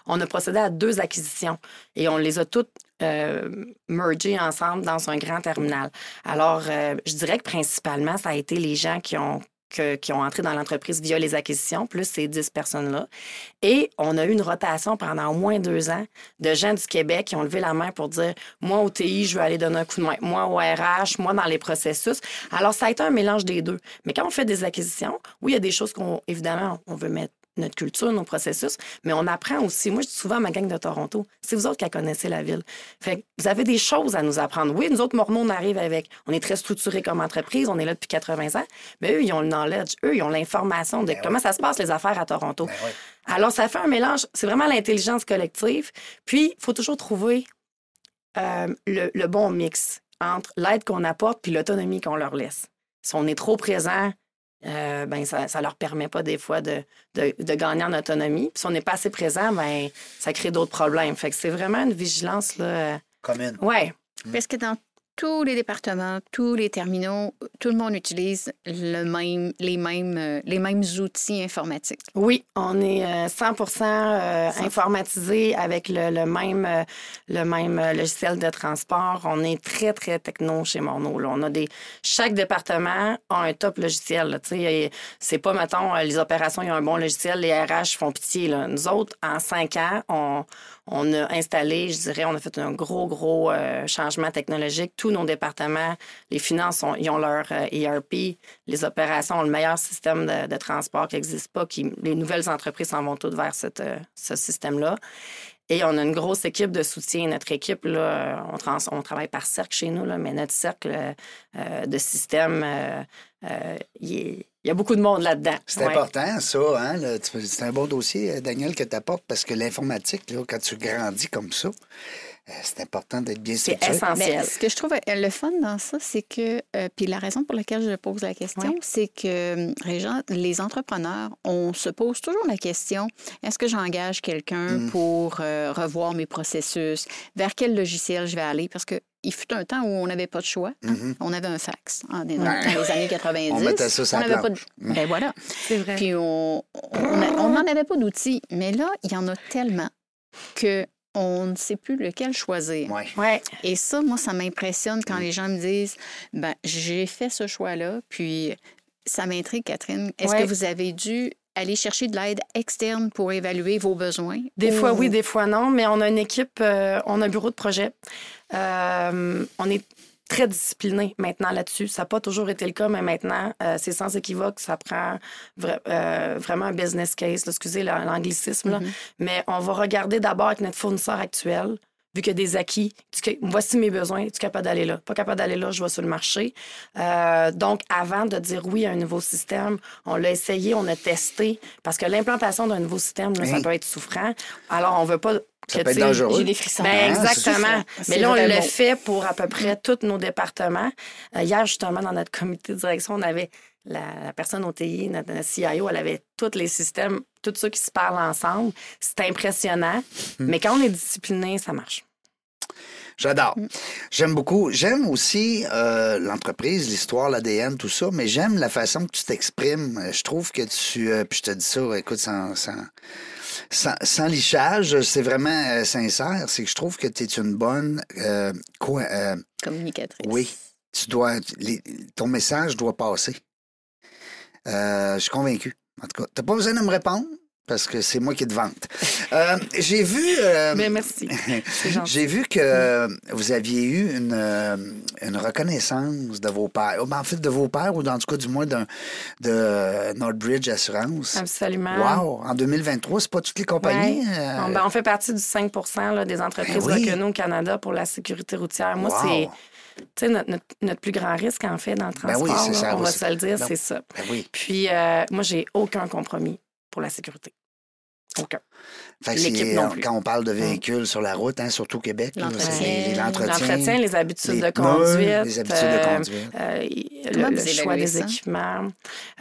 On a procédé à deux acquisitions et on les a toutes euh, mergées ensemble dans un grand terminal. Alors, euh, je dirais que principalement, ça a été les gens qui ont qui ont entré dans l'entreprise via les acquisitions, plus ces 10 personnes-là. Et on a eu une rotation pendant au moins deux ans de gens du Québec qui ont levé la main pour dire Moi, au TI, je veux aller donner un coup de main. Moi, au RH, moi, dans les processus. Alors, ça a été un mélange des deux. Mais quand on fait des acquisitions, oui, il y a des choses qu'on, évidemment, on veut mettre notre culture, nos processus, mais on apprend aussi. Moi, je dis souvent à ma gang de Toronto, c'est vous autres qui connaissez la ville. Fait que vous avez des choses à nous apprendre. Oui, nous autres, Mormons, on arrive avec, on est très structurés comme entreprise, on est là depuis 80 ans, mais eux, ils ont le knowledge, eux, ils ont l'information de comment ça se passe, les affaires à Toronto. Alors, ça fait un mélange, c'est vraiment l'intelligence collective. Puis, il faut toujours trouver euh, le, le bon mix entre l'aide qu'on apporte puis l'autonomie qu'on leur laisse. Si on est trop présent, euh, ben ça ne leur permet pas des fois de, de, de gagner en autonomie. Puis si on n'est pas assez présent, ben ça crée d'autres problèmes. Fait que c'est vraiment une vigilance là. euh, Commune. Ouais. Parce que dans tous les départements, tous les terminaux, tout le monde utilise le même, les, mêmes, euh, les mêmes outils informatiques. Oui, on est euh, 100% euh, informatisé avec le, le même, euh, le même euh, logiciel de transport. On est très, très techno chez Morneau. là. On a des... Chaque département a un top logiciel. C'est pas, mettons, euh, les opérations, il y a un bon logiciel, les RH font pitié. Là. Nous autres, en cinq ans, on, on a installé, je dirais, on a fait un gros, gros euh, changement technologique. Tous nos départements, les finances, ont, ils ont leur euh, ERP. Les opérations ont le meilleur système de, de transport qui n'existe pas. Qui, les nouvelles entreprises s'en vont toutes vers cette, euh, ce système-là. Et on a une grosse équipe de soutien. Notre équipe, là, on, trans- on travaille par cercle chez nous, là, mais notre cercle euh, de système, euh, euh, il est- il y a beaucoup de monde là-dedans. C'est Ouais. important, ça. Hein? C'est un bon dossier, euh, Daniel, que tu apportes, parce que l'informatique, quand tu grandis comme ça, euh, c'est important d'être bien C'est structuré. essentiel. Mais ce que je trouve euh, le fun dans ça, c'est que, euh, puis la raison pour laquelle je pose la question, Ouais. c'est que, euh, Régent, les entrepreneurs, on se pose toujours la question, est-ce que j'engage quelqu'un Mm. pour euh, revoir mes processus? Vers quel logiciel je vais aller? Parce que il fut un temps où on n'avait pas de choix. hein. Mhm. On avait un fax en, dans, Ouais. dans les années 90. On mettait ça sur on la n'avait pas de... Mm. Ben voilà. C'est vrai. Puis on on a- on n'en avait pas d'outils. Mais là, il y en a tellement que on ne sait plus lequel choisir. Ouais. Ouais. Et ça, moi, ça m'impressionne Mm. quand les gens me disent ben j'ai fait ce choix-là, puis ça m'intrigue, Catherine. Est-ce Ouais. que vous avez dû aller chercher de l'aide externe pour évaluer vos besoins? Des Ou- fois oui, des fois non, mais on a une équipe, euh, on a un bureau de projet. Euh, on est très discipliné maintenant là-dessus. Ça n'a pas toujours été le cas, mais maintenant, euh, c'est sans équivoque. Ça prend vra- euh, vraiment un business case, là, excusez la- l'anglicisme. Mhm. mais on va regarder d'abord avec notre fournisseur actuel. Vu qu'il y a des acquis, tu- voici mes besoins, es-tu capable d'aller là? Pas capable d'aller là, je vais sur le marché. Euh, donc, avant de dire oui à un nouveau système, on l'a essayé, on a testé, parce que l'implantation d'un nouveau système, là, ça peut être souffrant. Alors, on veut pas Ça que, peut être dangereux. J'ai des frissons. ben, Ah, exactement. Mais là, on le fait pour à peu près tous nos départements. Euh, hier, justement, dans notre comité de direction, on avait la, la personne au TI, notre, notre CIO, elle avait tous les systèmes, tous ceux qui se parlent ensemble. C'est impressionnant. Hmm. Mais quand on est discipliné, ça marche. J'adore. Mm. J'aime beaucoup. J'aime aussi euh, l'entreprise, l'histoire, l'ADN, tout ça, mais j'aime la façon que tu t'exprimes. Euh, Je trouve que tu. euh, puis je te dis ça, écoute, sans, sans, sans, sans lichage, c'est vraiment euh, sincère. C'est que je trouve que tu es une bonne. euh, quoi, euh, Communicatrice. oui. Tu dois. les- ton message doit passer. Je suis convaincu. En tout cas, tu pas besoin de me répondre parce que c'est moi qui te vante. Euh, J'ai vu. euh, Mais merci. J'ai vu que vous aviez eu une, euh, une reconnaissance de vos pères, Ben, en fait de vos pères, ou dans tout cas du moins d'un- de Northbridge Assurance. Absolument. Wow! En 2023, c'est pas toutes les compagnies. Ouais. euh, On, ben, on fait partie du 5 là, des entreprises Ben oui. reconnues au Canada pour la sécurité routière. Moi, wow. c'est tu sais, notre, notre- notre plus grand risque, en fait, dans le Ben oui, transport, c'est là, ça, on va se le dire, c'est ça. Oui. Puis, moi, j'ai aucun compromis pour la sécurité. Aucun. Fait que L'équipe c'est, non euh, plus. quand on parle de véhicules sur la route, hein, surtout au Québec, L'entretien. c'est les- l'entretien, L'entretien, les habitudes les de pneus, conduite. les habitudes de conduite. euh, le, choix des équipements.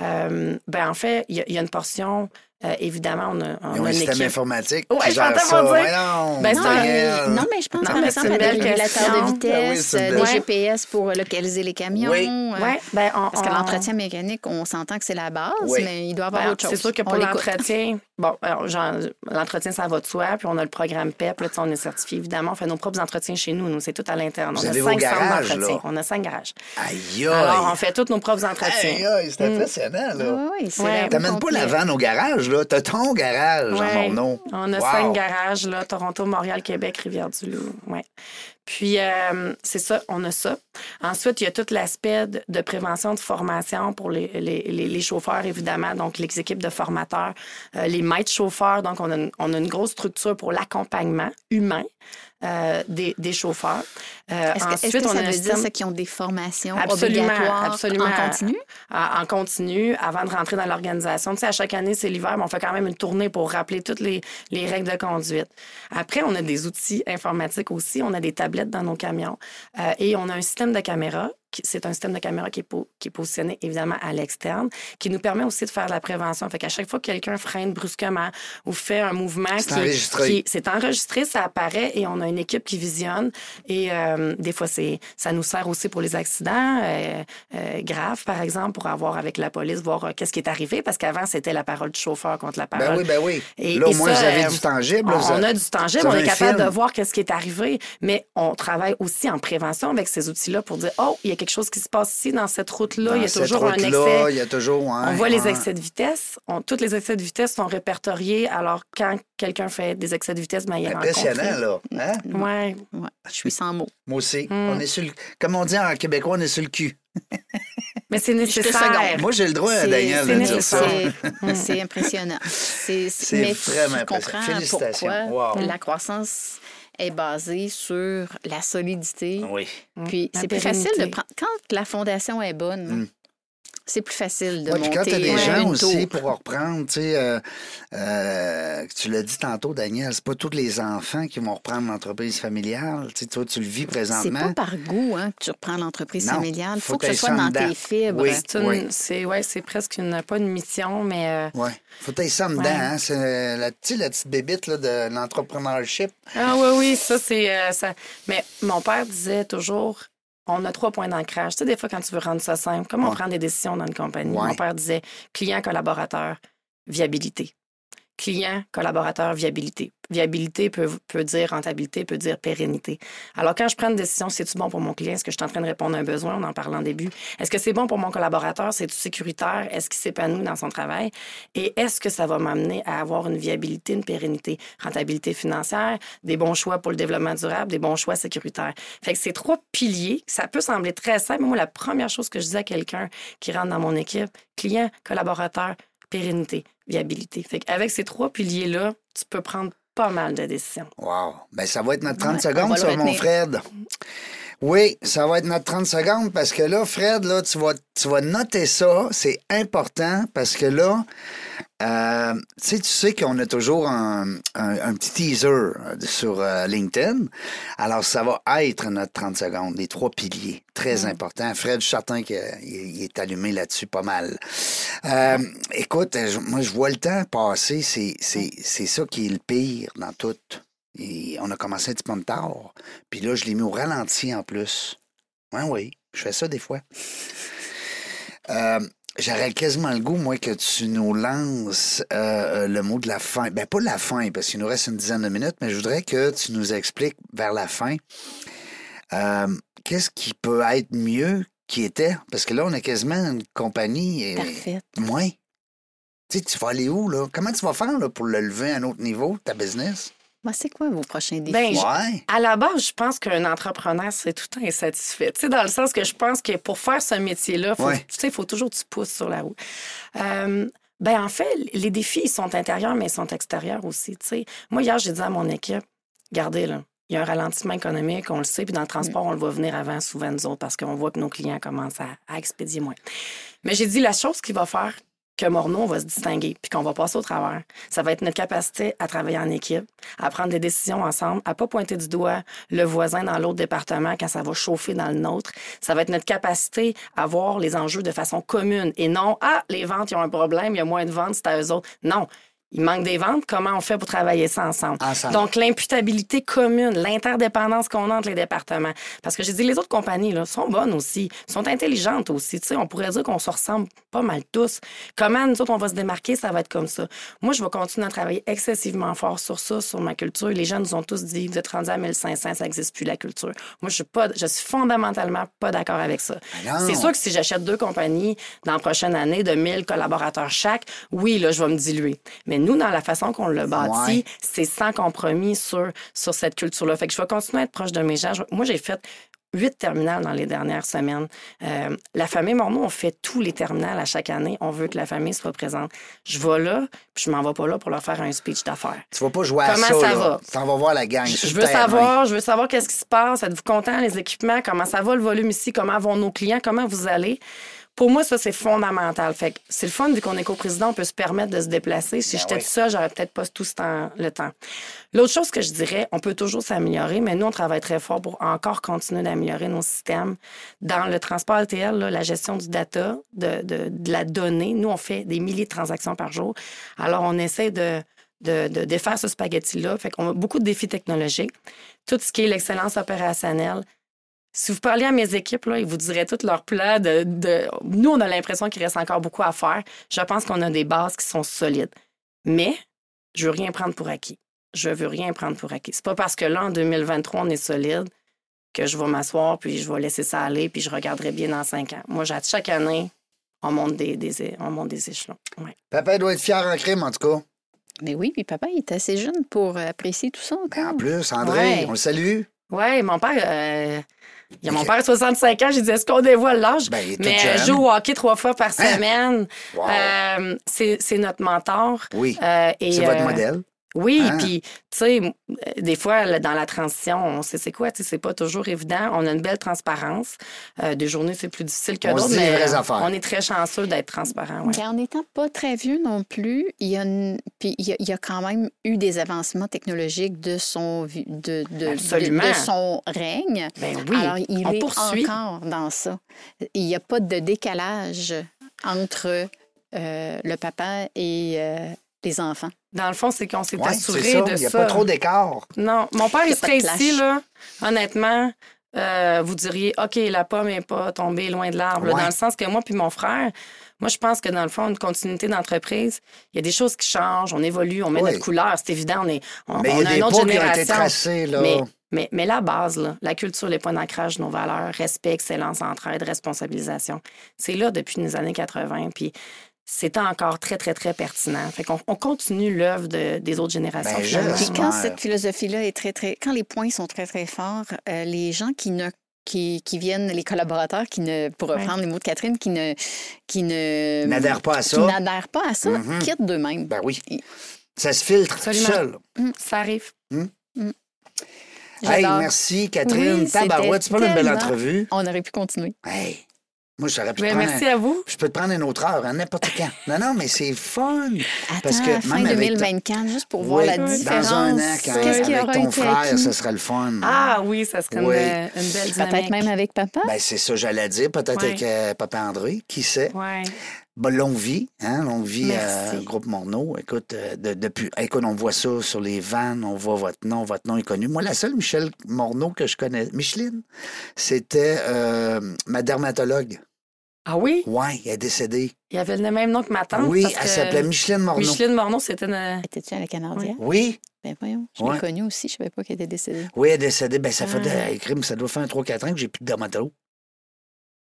Euh, ben, en fait, il y, a- il y a une portion, euh, évidemment, on a, on a un système équipe. informatique Ouais, je ça. pas dire. Voyons, Ben, Non, c'est un- mais, Daniel. non, mais je pense Non, par exemple question. de Ah oui, vitesse, c'est une euh, des GPS pour localiser les camions. Oui. euh, Ouais, ben, on- Parce que on- l'entretien mécanique, on s'entend que c'est la base, Oui. mais il doit y avoir Ben, autre chose. C'est sûr que pour l'entretien, bon, l'entretien, ça va de soi, puis on a le programme PEP, là, tu sais, on est certifié, évidemment, on fait nos propres entretiens chez nous, nous, c'est tout à l'interne. On a cinq centres garages, d'entretien. là. On a cinq garages. Aïe, aïe. Alors, on fait tous nos propres entretiens. Aïe, aïe, c'est impressionnant, là. Oui, oui, c'est T'amènes pas la vanne au garage, là. T'as ton garage Ouais. mon nom. On a Wow. cinq garages, là, Toronto, Montréal, Québec, Rivière-du-Loup. Ouais. Puis, euh, c'est ça, on a ça. Ensuite, il y a tout l'aspect de, prévention, de formation pour les, les, les- les chauffeurs, évidemment, donc les équipes de formateurs, euh, les maîtres chauffeurs. Donc, on a, une, on a une grosse structure pour l'accompagnement humain euh, des, des chauffeurs. Euh, Est-ce que, ensuite, que on a veut dire système- ça, qu'ils ont des formations Absolument, obligatoires absolument. en continu? en en continu avant de rentrer dans l'organisation. Tu sais, à chaque année, c'est l'hiver, mais on fait quand même une tournée pour rappeler toutes les, les règles de conduite. Après, on a des outils informatiques aussi. On a des tablettes dans nos camions euh, et on a un système de caméra. C'est un système de caméra qui est, po- qui est positionné évidemment à l'externe, qui nous permet aussi de faire de la prévention. Fait qu'à chaque fois que quelqu'un freine brusquement ou fait un mouvement C'est enregistré. c'est enregistré, ça apparaît et on a une équipe qui visionne. Et euh, des fois, c'est ça nous sert aussi pour les accidents euh, euh, graves, par exemple, pour avoir avec la police, voir euh, qu'est-ce qui est arrivé, parce qu'avant, c'était la parole du chauffeur contre la parole. Ben oui, ben oui. Et- là, au et moins, ça, vous avez euh, du tangible. là, on, a du tangible, on est capable film. de voir qu'est-ce qui est arrivé, mais on travaille aussi en prévention avec ces outils-là pour dire, oh, il y a quelque chose qui se passe ici, dans cette route-là, il y a toujours un excès. Il y a toujours. ouais, On voit les excès de vitesse. On, tous les excès de vitesse sont répertoriés. Alors, quand quelqu'un fait des excès de vitesse, ben, il est Impressionnant, rencontré. là. Hein? Ouais. Ouais, je suis sans mots. Moi aussi. Hmm. On est sur le... Comme on dit en québécois, on est sur le cul. Mais c'est nécessaire. Moi, j'ai le droit, Daniel, c'est de dire ça. C'est impressionnant. C'est vraiment impressionnant. Félicitations. pourquoi Wow. la croissance est basée sur la solidité. Oui. Puis La c'est plus facile de prendre. Quand la fondation est bonne, Mm. C'est plus facile de Ouais, puis monter quand tu as des euh, gens aussi tour. pour reprendre, tu sais, euh, euh, tu l'as dit tantôt, Daniel, c'est pas tous les enfants qui vont reprendre l'entreprise familiale. Tu sais, toi, tu le vis C'est présentement. pas par goût hein, que tu reprends l'entreprise familiale. Il faut faut que ce que soit ça dans dedans. tes fibres. Oui. C'est une- Oui. c'est ouais, c'est presque une, pas une mission, mais euh, Oui. Faut être ça dedans, Ouais. hein? C'est la, tu sais, la petite bébite là, de l'entrepreneurship. ah oui, oui, ça c'est euh, ça. Mais mon père disait toujours, on a trois points d'ancrage. Tu sais, des fois quand tu veux rendre ça simple, comment on prend des décisions dans une compagnie. Ouais. Mon père disait client, collaborateur, viabilité. Client, collaborateur, viabilité. Viabilité peut, dire rentabilité, peut dire pérennité. Alors, quand je prends une décision, c'est-tu bon pour mon client? Est-ce que je suis en train de répondre à un besoin? On en parlait en début. Est-ce que c'est bon pour mon collaborateur? C'est-tu sécuritaire? Est-ce qu'il s'épanouit dans son travail? Et est-ce que ça va m'amener à avoir une viabilité, une pérennité? Rentabilité financière, des bons choix pour le développement durable, des bons choix sécuritaires. Fait que ces trois piliers, ça peut sembler très simple, moi, la première chose que je dis à quelqu'un qui rentre dans mon équipe, client, collaborateur, pérennité, viabilité. Fait qu'avec ces trois piliers-là, tu peux prendre pas mal de décisions. Wow. Ben, ça va être notre 30 Ouais, on secondes, ça, mon. Fred. Oui, ça va être notre 30 secondes parce que là, Fred, là, tu vas, tu vas noter ça. C'est important parce que là, euh, tu sais, tu sais qu'on a toujours un, un- un petit teaser euh, sur euh, LinkedIn. Alors, ça va être notre 30 secondes, les trois piliers. Très important. Fred, je suis certain qu'il il est allumé là-dessus pas mal. Euh, écoute, moi, je vois le temps passer. C'est c'est- c'est ça qui est le pire dans tout. Et on a commencé un petit peu tard. Puis là, je l'ai mis au ralenti en plus. Oui, oui, je fais ça des fois. J'aurais quasiment le goût, moi, que tu nous lances euh, euh, le mot de la fin. Ben, pas la fin, parce qu'il nous reste une dizaine de minutes, mais je voudrais que tu nous expliques vers la fin euh, qu'est-ce qui peut être mieux qui était? Parce que là, on a quasiment une compagnie. euh, Parfait. moins. Tu sais, tu vas aller où, là? Comment tu vas faire là, pour le lever à un autre niveau, ta business? Moi, c'est quoi vos prochains défis? Ben, je- Ouais. À la base, je pense qu'un entrepreneur, c'est tout le temps insatisfait. Tu sais, dans le sens que je pense que pour faire ce métier-là, faut, Ouais. tu sais, il faut toujours que tu pousses sur la roue. Euh, ben, en fait, les défis, ils sont intérieurs, mais ils sont extérieurs aussi. Tu sais. Moi, hier, j'ai dit à mon équipe, regardez, là, il y a un ralentissement économique, on le sait, puis dans le transport, on le voit venir avant souvent, nous autres, parce qu'on voit que nos clients commencent à, à expédier moins. Mais j'ai dit, la chose qui va faire que Morneau, va se distinguer, puis qu'on va passer au travers, ça va être notre capacité à travailler en équipe, à prendre des décisions ensemble, à pas pointer du doigt le voisin dans l'autre département quand ça va chauffer dans le nôtre. Ça va être notre capacité à voir les enjeux de façon commune et non, ah, les ventes, ils ont un problème, il y a moins de ventes, c'est à eux autres. Non. Il manque des ventes, comment on fait pour travailler ça ensemble? Ensemble. Donc, l'imputabilité commune, l'interdépendance qu'on a entre les départements. Parce que j'ai dit, les autres compagnies là, sont bonnes aussi, sont intelligentes aussi. Tu sais, on pourrait dire qu'on se ressemble pas mal tous. Comment nous autres, on va se démarquer, ça va être comme ça. Moi, je vais continuer à travailler excessivement fort sur ça, sur ma culture. Les gens nous ont tous dit, vous êtes rendus à 1500, ça n'existe plus la culture. Moi, je suis, pas, je suis fondamentalement pas d'accord avec ça. Non. C'est sûr que si j'achète deux compagnies dans la prochaine année de 1000 collaborateurs chaque, oui, là, je vais me diluer. Mais nous, dans la façon qu'on l'a bâti, c'est sans compromis sur, sur cette culture-là. Fait que je vais continuer à être proche de mes gens. Moi, j'ai fait huit terminales dans les dernières semaines. Euh, la famille Morneau, on fait tous les terminales à chaque année. On veut que la famille soit présente. Je vais là, puis je m'en vais pas là pour leur faire un speech d'affaires. Tu vas pas jouer à Comment ça. ça là? va? Tu vas voir la gang. Je je veux savoir, je veux savoir qu'est-ce qui se passe. Êtes-vous content, les équipements? Comment ça va le volume ici? Comment vont nos clients? Comment vous allez? Pour moi, ça, c'est fondamental. Fait que c'est le fun, vu qu'on est co-président, on peut se permettre de se déplacer. Si Ben j'étais oui. seule, j'aurais peut-être pas tout ce temps, le temps. L'autre chose que je dirais, on peut toujours s'améliorer, mais nous, on travaille très fort pour encore continuer d'améliorer nos systèmes. Dans le transport LTL, là, la gestion du data, de, de- de la donnée, nous, on fait des milliers de transactions par jour. Alors, on essaie de, de, de défaire ce spaghetti-là. Fait qu'on a beaucoup de défis technologiques. Tout ce qui est l'excellence opérationnelle. Si vous parliez à mes équipes, là, ils vous diraient tout leur plan de, de- Nous, on a l'impression qu'il reste encore beaucoup à faire. Je pense qu'on a des bases qui sont solides. Mais je veux rien prendre pour acquis. Je veux rien prendre pour acquis. C'est pas parce que là, en 2023, on est solide que je vais m'asseoir puis je vais laisser ça aller puis je regarderai bien dans cinq ans. Moi, chaque année, on monte des, on monte des échelons. Ouais. Papa doit être fier en crime, en tout cas. Mais oui, puis papa, il est assez jeune pour apprécier tout ça Ben, en encore. plus, André, Ouais. on le salue. Oui, mon père, euh, il a mon père à 65 ans. J'ai dit, est-ce qu'on dévoile l'âge? Ben, Mais euh, joue au hockey trois fois par Hein? semaine. Wow. Euh, c'est notre mentor. oui. Euh, C'est votre euh, modèle. Oui, Hein? puis, tu sais, euh, des fois, là, dans la transition, on sait c'est quoi, tu sais, c'est pas toujours évident. On a une belle transparence. Euh, des journées, c'est plus difficile que d'autres, mais vraies euh, affaires. on est très chanceux d'être transparent. ouais. En n'étant pas très vieux non plus, il y a, une- puis il y a, il y a quand même eu des avancements technologiques de son, de, de, de- son règne. Ben oui, Alors, il on est poursuit. encore dans ça. Il n'y a pas de décalage entre euh, le papa et euh, les enfants. Dans le fond, c'est qu'on s'est Ouais, assuré c'est ça. de Il n'y a ça. pas trop d'écart. Non, mon père, Il serait de ici, là, honnêtement, euh, vous diriez, OK, la pomme n'est pas tombée loin de l'arbre. Ouais. Dans le sens que moi puis mon frère, moi, je pense que dans le fond, une continuité d'entreprise, il y a des choses qui changent, on évolue, on met Oui. notre couleur, c'est évident, on, est, on, Mais il on y a a une autre pas qui ont été génération. tracés, là. Mais, mais, mais la base, là, la culture, les points d'ancrage de nos valeurs, respect, excellence, entraide, responsabilisation, c'est là depuis les années 80. Puis c'est encore très, très, très pertinent. Fait qu'on on continue l'œuvre de- des autres générations. Ben. Puis j'espère. quand cette philosophie-là est très, très... Quand les points sont très, très forts, euh, les gens qui ne qui, qui viennent, les collaborateurs qui ne, pour Ouais. reprendre les mots de Catherine, qui ne, qui ne, N'adhèrent pas à qui ça. n'adhèrent pas à ça, Mhm. quittent d'eux-mêmes. Ben oui. Ça se filtre tout seul. Ça arrive. Hey, J'adore. merci, Catherine. Oui, Tabarouette, c'est c'était pas une belle entrevue. On aurait pu continuer. Hey, moi, j'aurais pu Ben, prendre merci un- à vous. Je peux te prendre une autre heure, hein, n'importe quand. Non, non, mais c'est fun. Attends, Parce que fin même avec 2024, juste pour Oui, voir la dans différence. un an, quand, Qu'est-ce qui avec aura ton frère, ce serait le fun. Ah oui, ça serait Oui. une, une belle dynamique. Peut-être même avec papa? Ben, c'est ça, j'allais dire. Peut-être Ouais. avec euh, Papa André, qui sait? Bon, longue vie, hein, longue vie Merci. à Groupe Morneau. Écoute, euh, de- depuis, écoute, on voit ça sur les vannes, on voit votre nom, votre nom est connu. Moi, la seule Michel Morneau que je connais, Micheline, c'était euh, ma dermatologue. Ah oui? Ouais, elle est décédée. Il avait le même nom que ma tante. oui, parce elle s'appelait Micheline Morneau. Micheline Morneau, c'était une... Étais-tu à la Canadienne? Oui, Ben voyons, je Ouais. l'ai connue aussi, je savais pas qu'elle était décédée. oui, elle est décédée. Ben, ça fait Ah. ça doit faire un 3-4 ans que j'ai plus de dermatologue.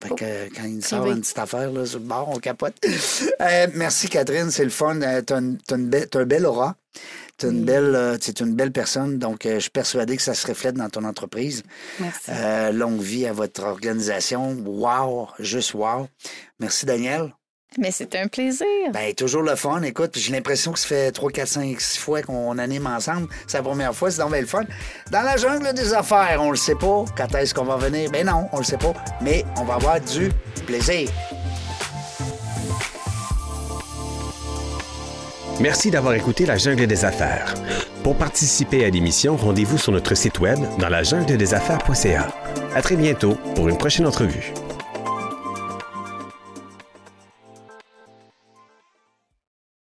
Fait que euh, quand il sort oui. une petite affaire là, sur le bord, on capote. Euh, merci Catherine, c'est le fun. Euh, T'as une, une belle- un bel aura. T'as une Oui. belle, euh, t'es une belle personne, donc euh, je suis persuadé que ça se reflète dans ton entreprise. Merci. Euh, longue vie à votre organisation. Wow, juste wow. Merci Daniel. Mais c'était un plaisir. Ben, toujours le fun. Écoute, j'ai l'impression que ça fait 3, 4, 5, 6 fois qu'on anime ensemble. C'est la première fois, c'est donc bien le fun. Dans la jungle des affaires, on le sait pas. Quand est-ce qu'on va venir? Ben non, on le sait pas. Mais on va avoir du plaisir. Merci d'avoir écouté La Jungle des Affaires. Pour participer à l'émission, rendez-vous sur notre site web dans la jungle des affaires.ca. À très bientôt pour une prochaine entrevue.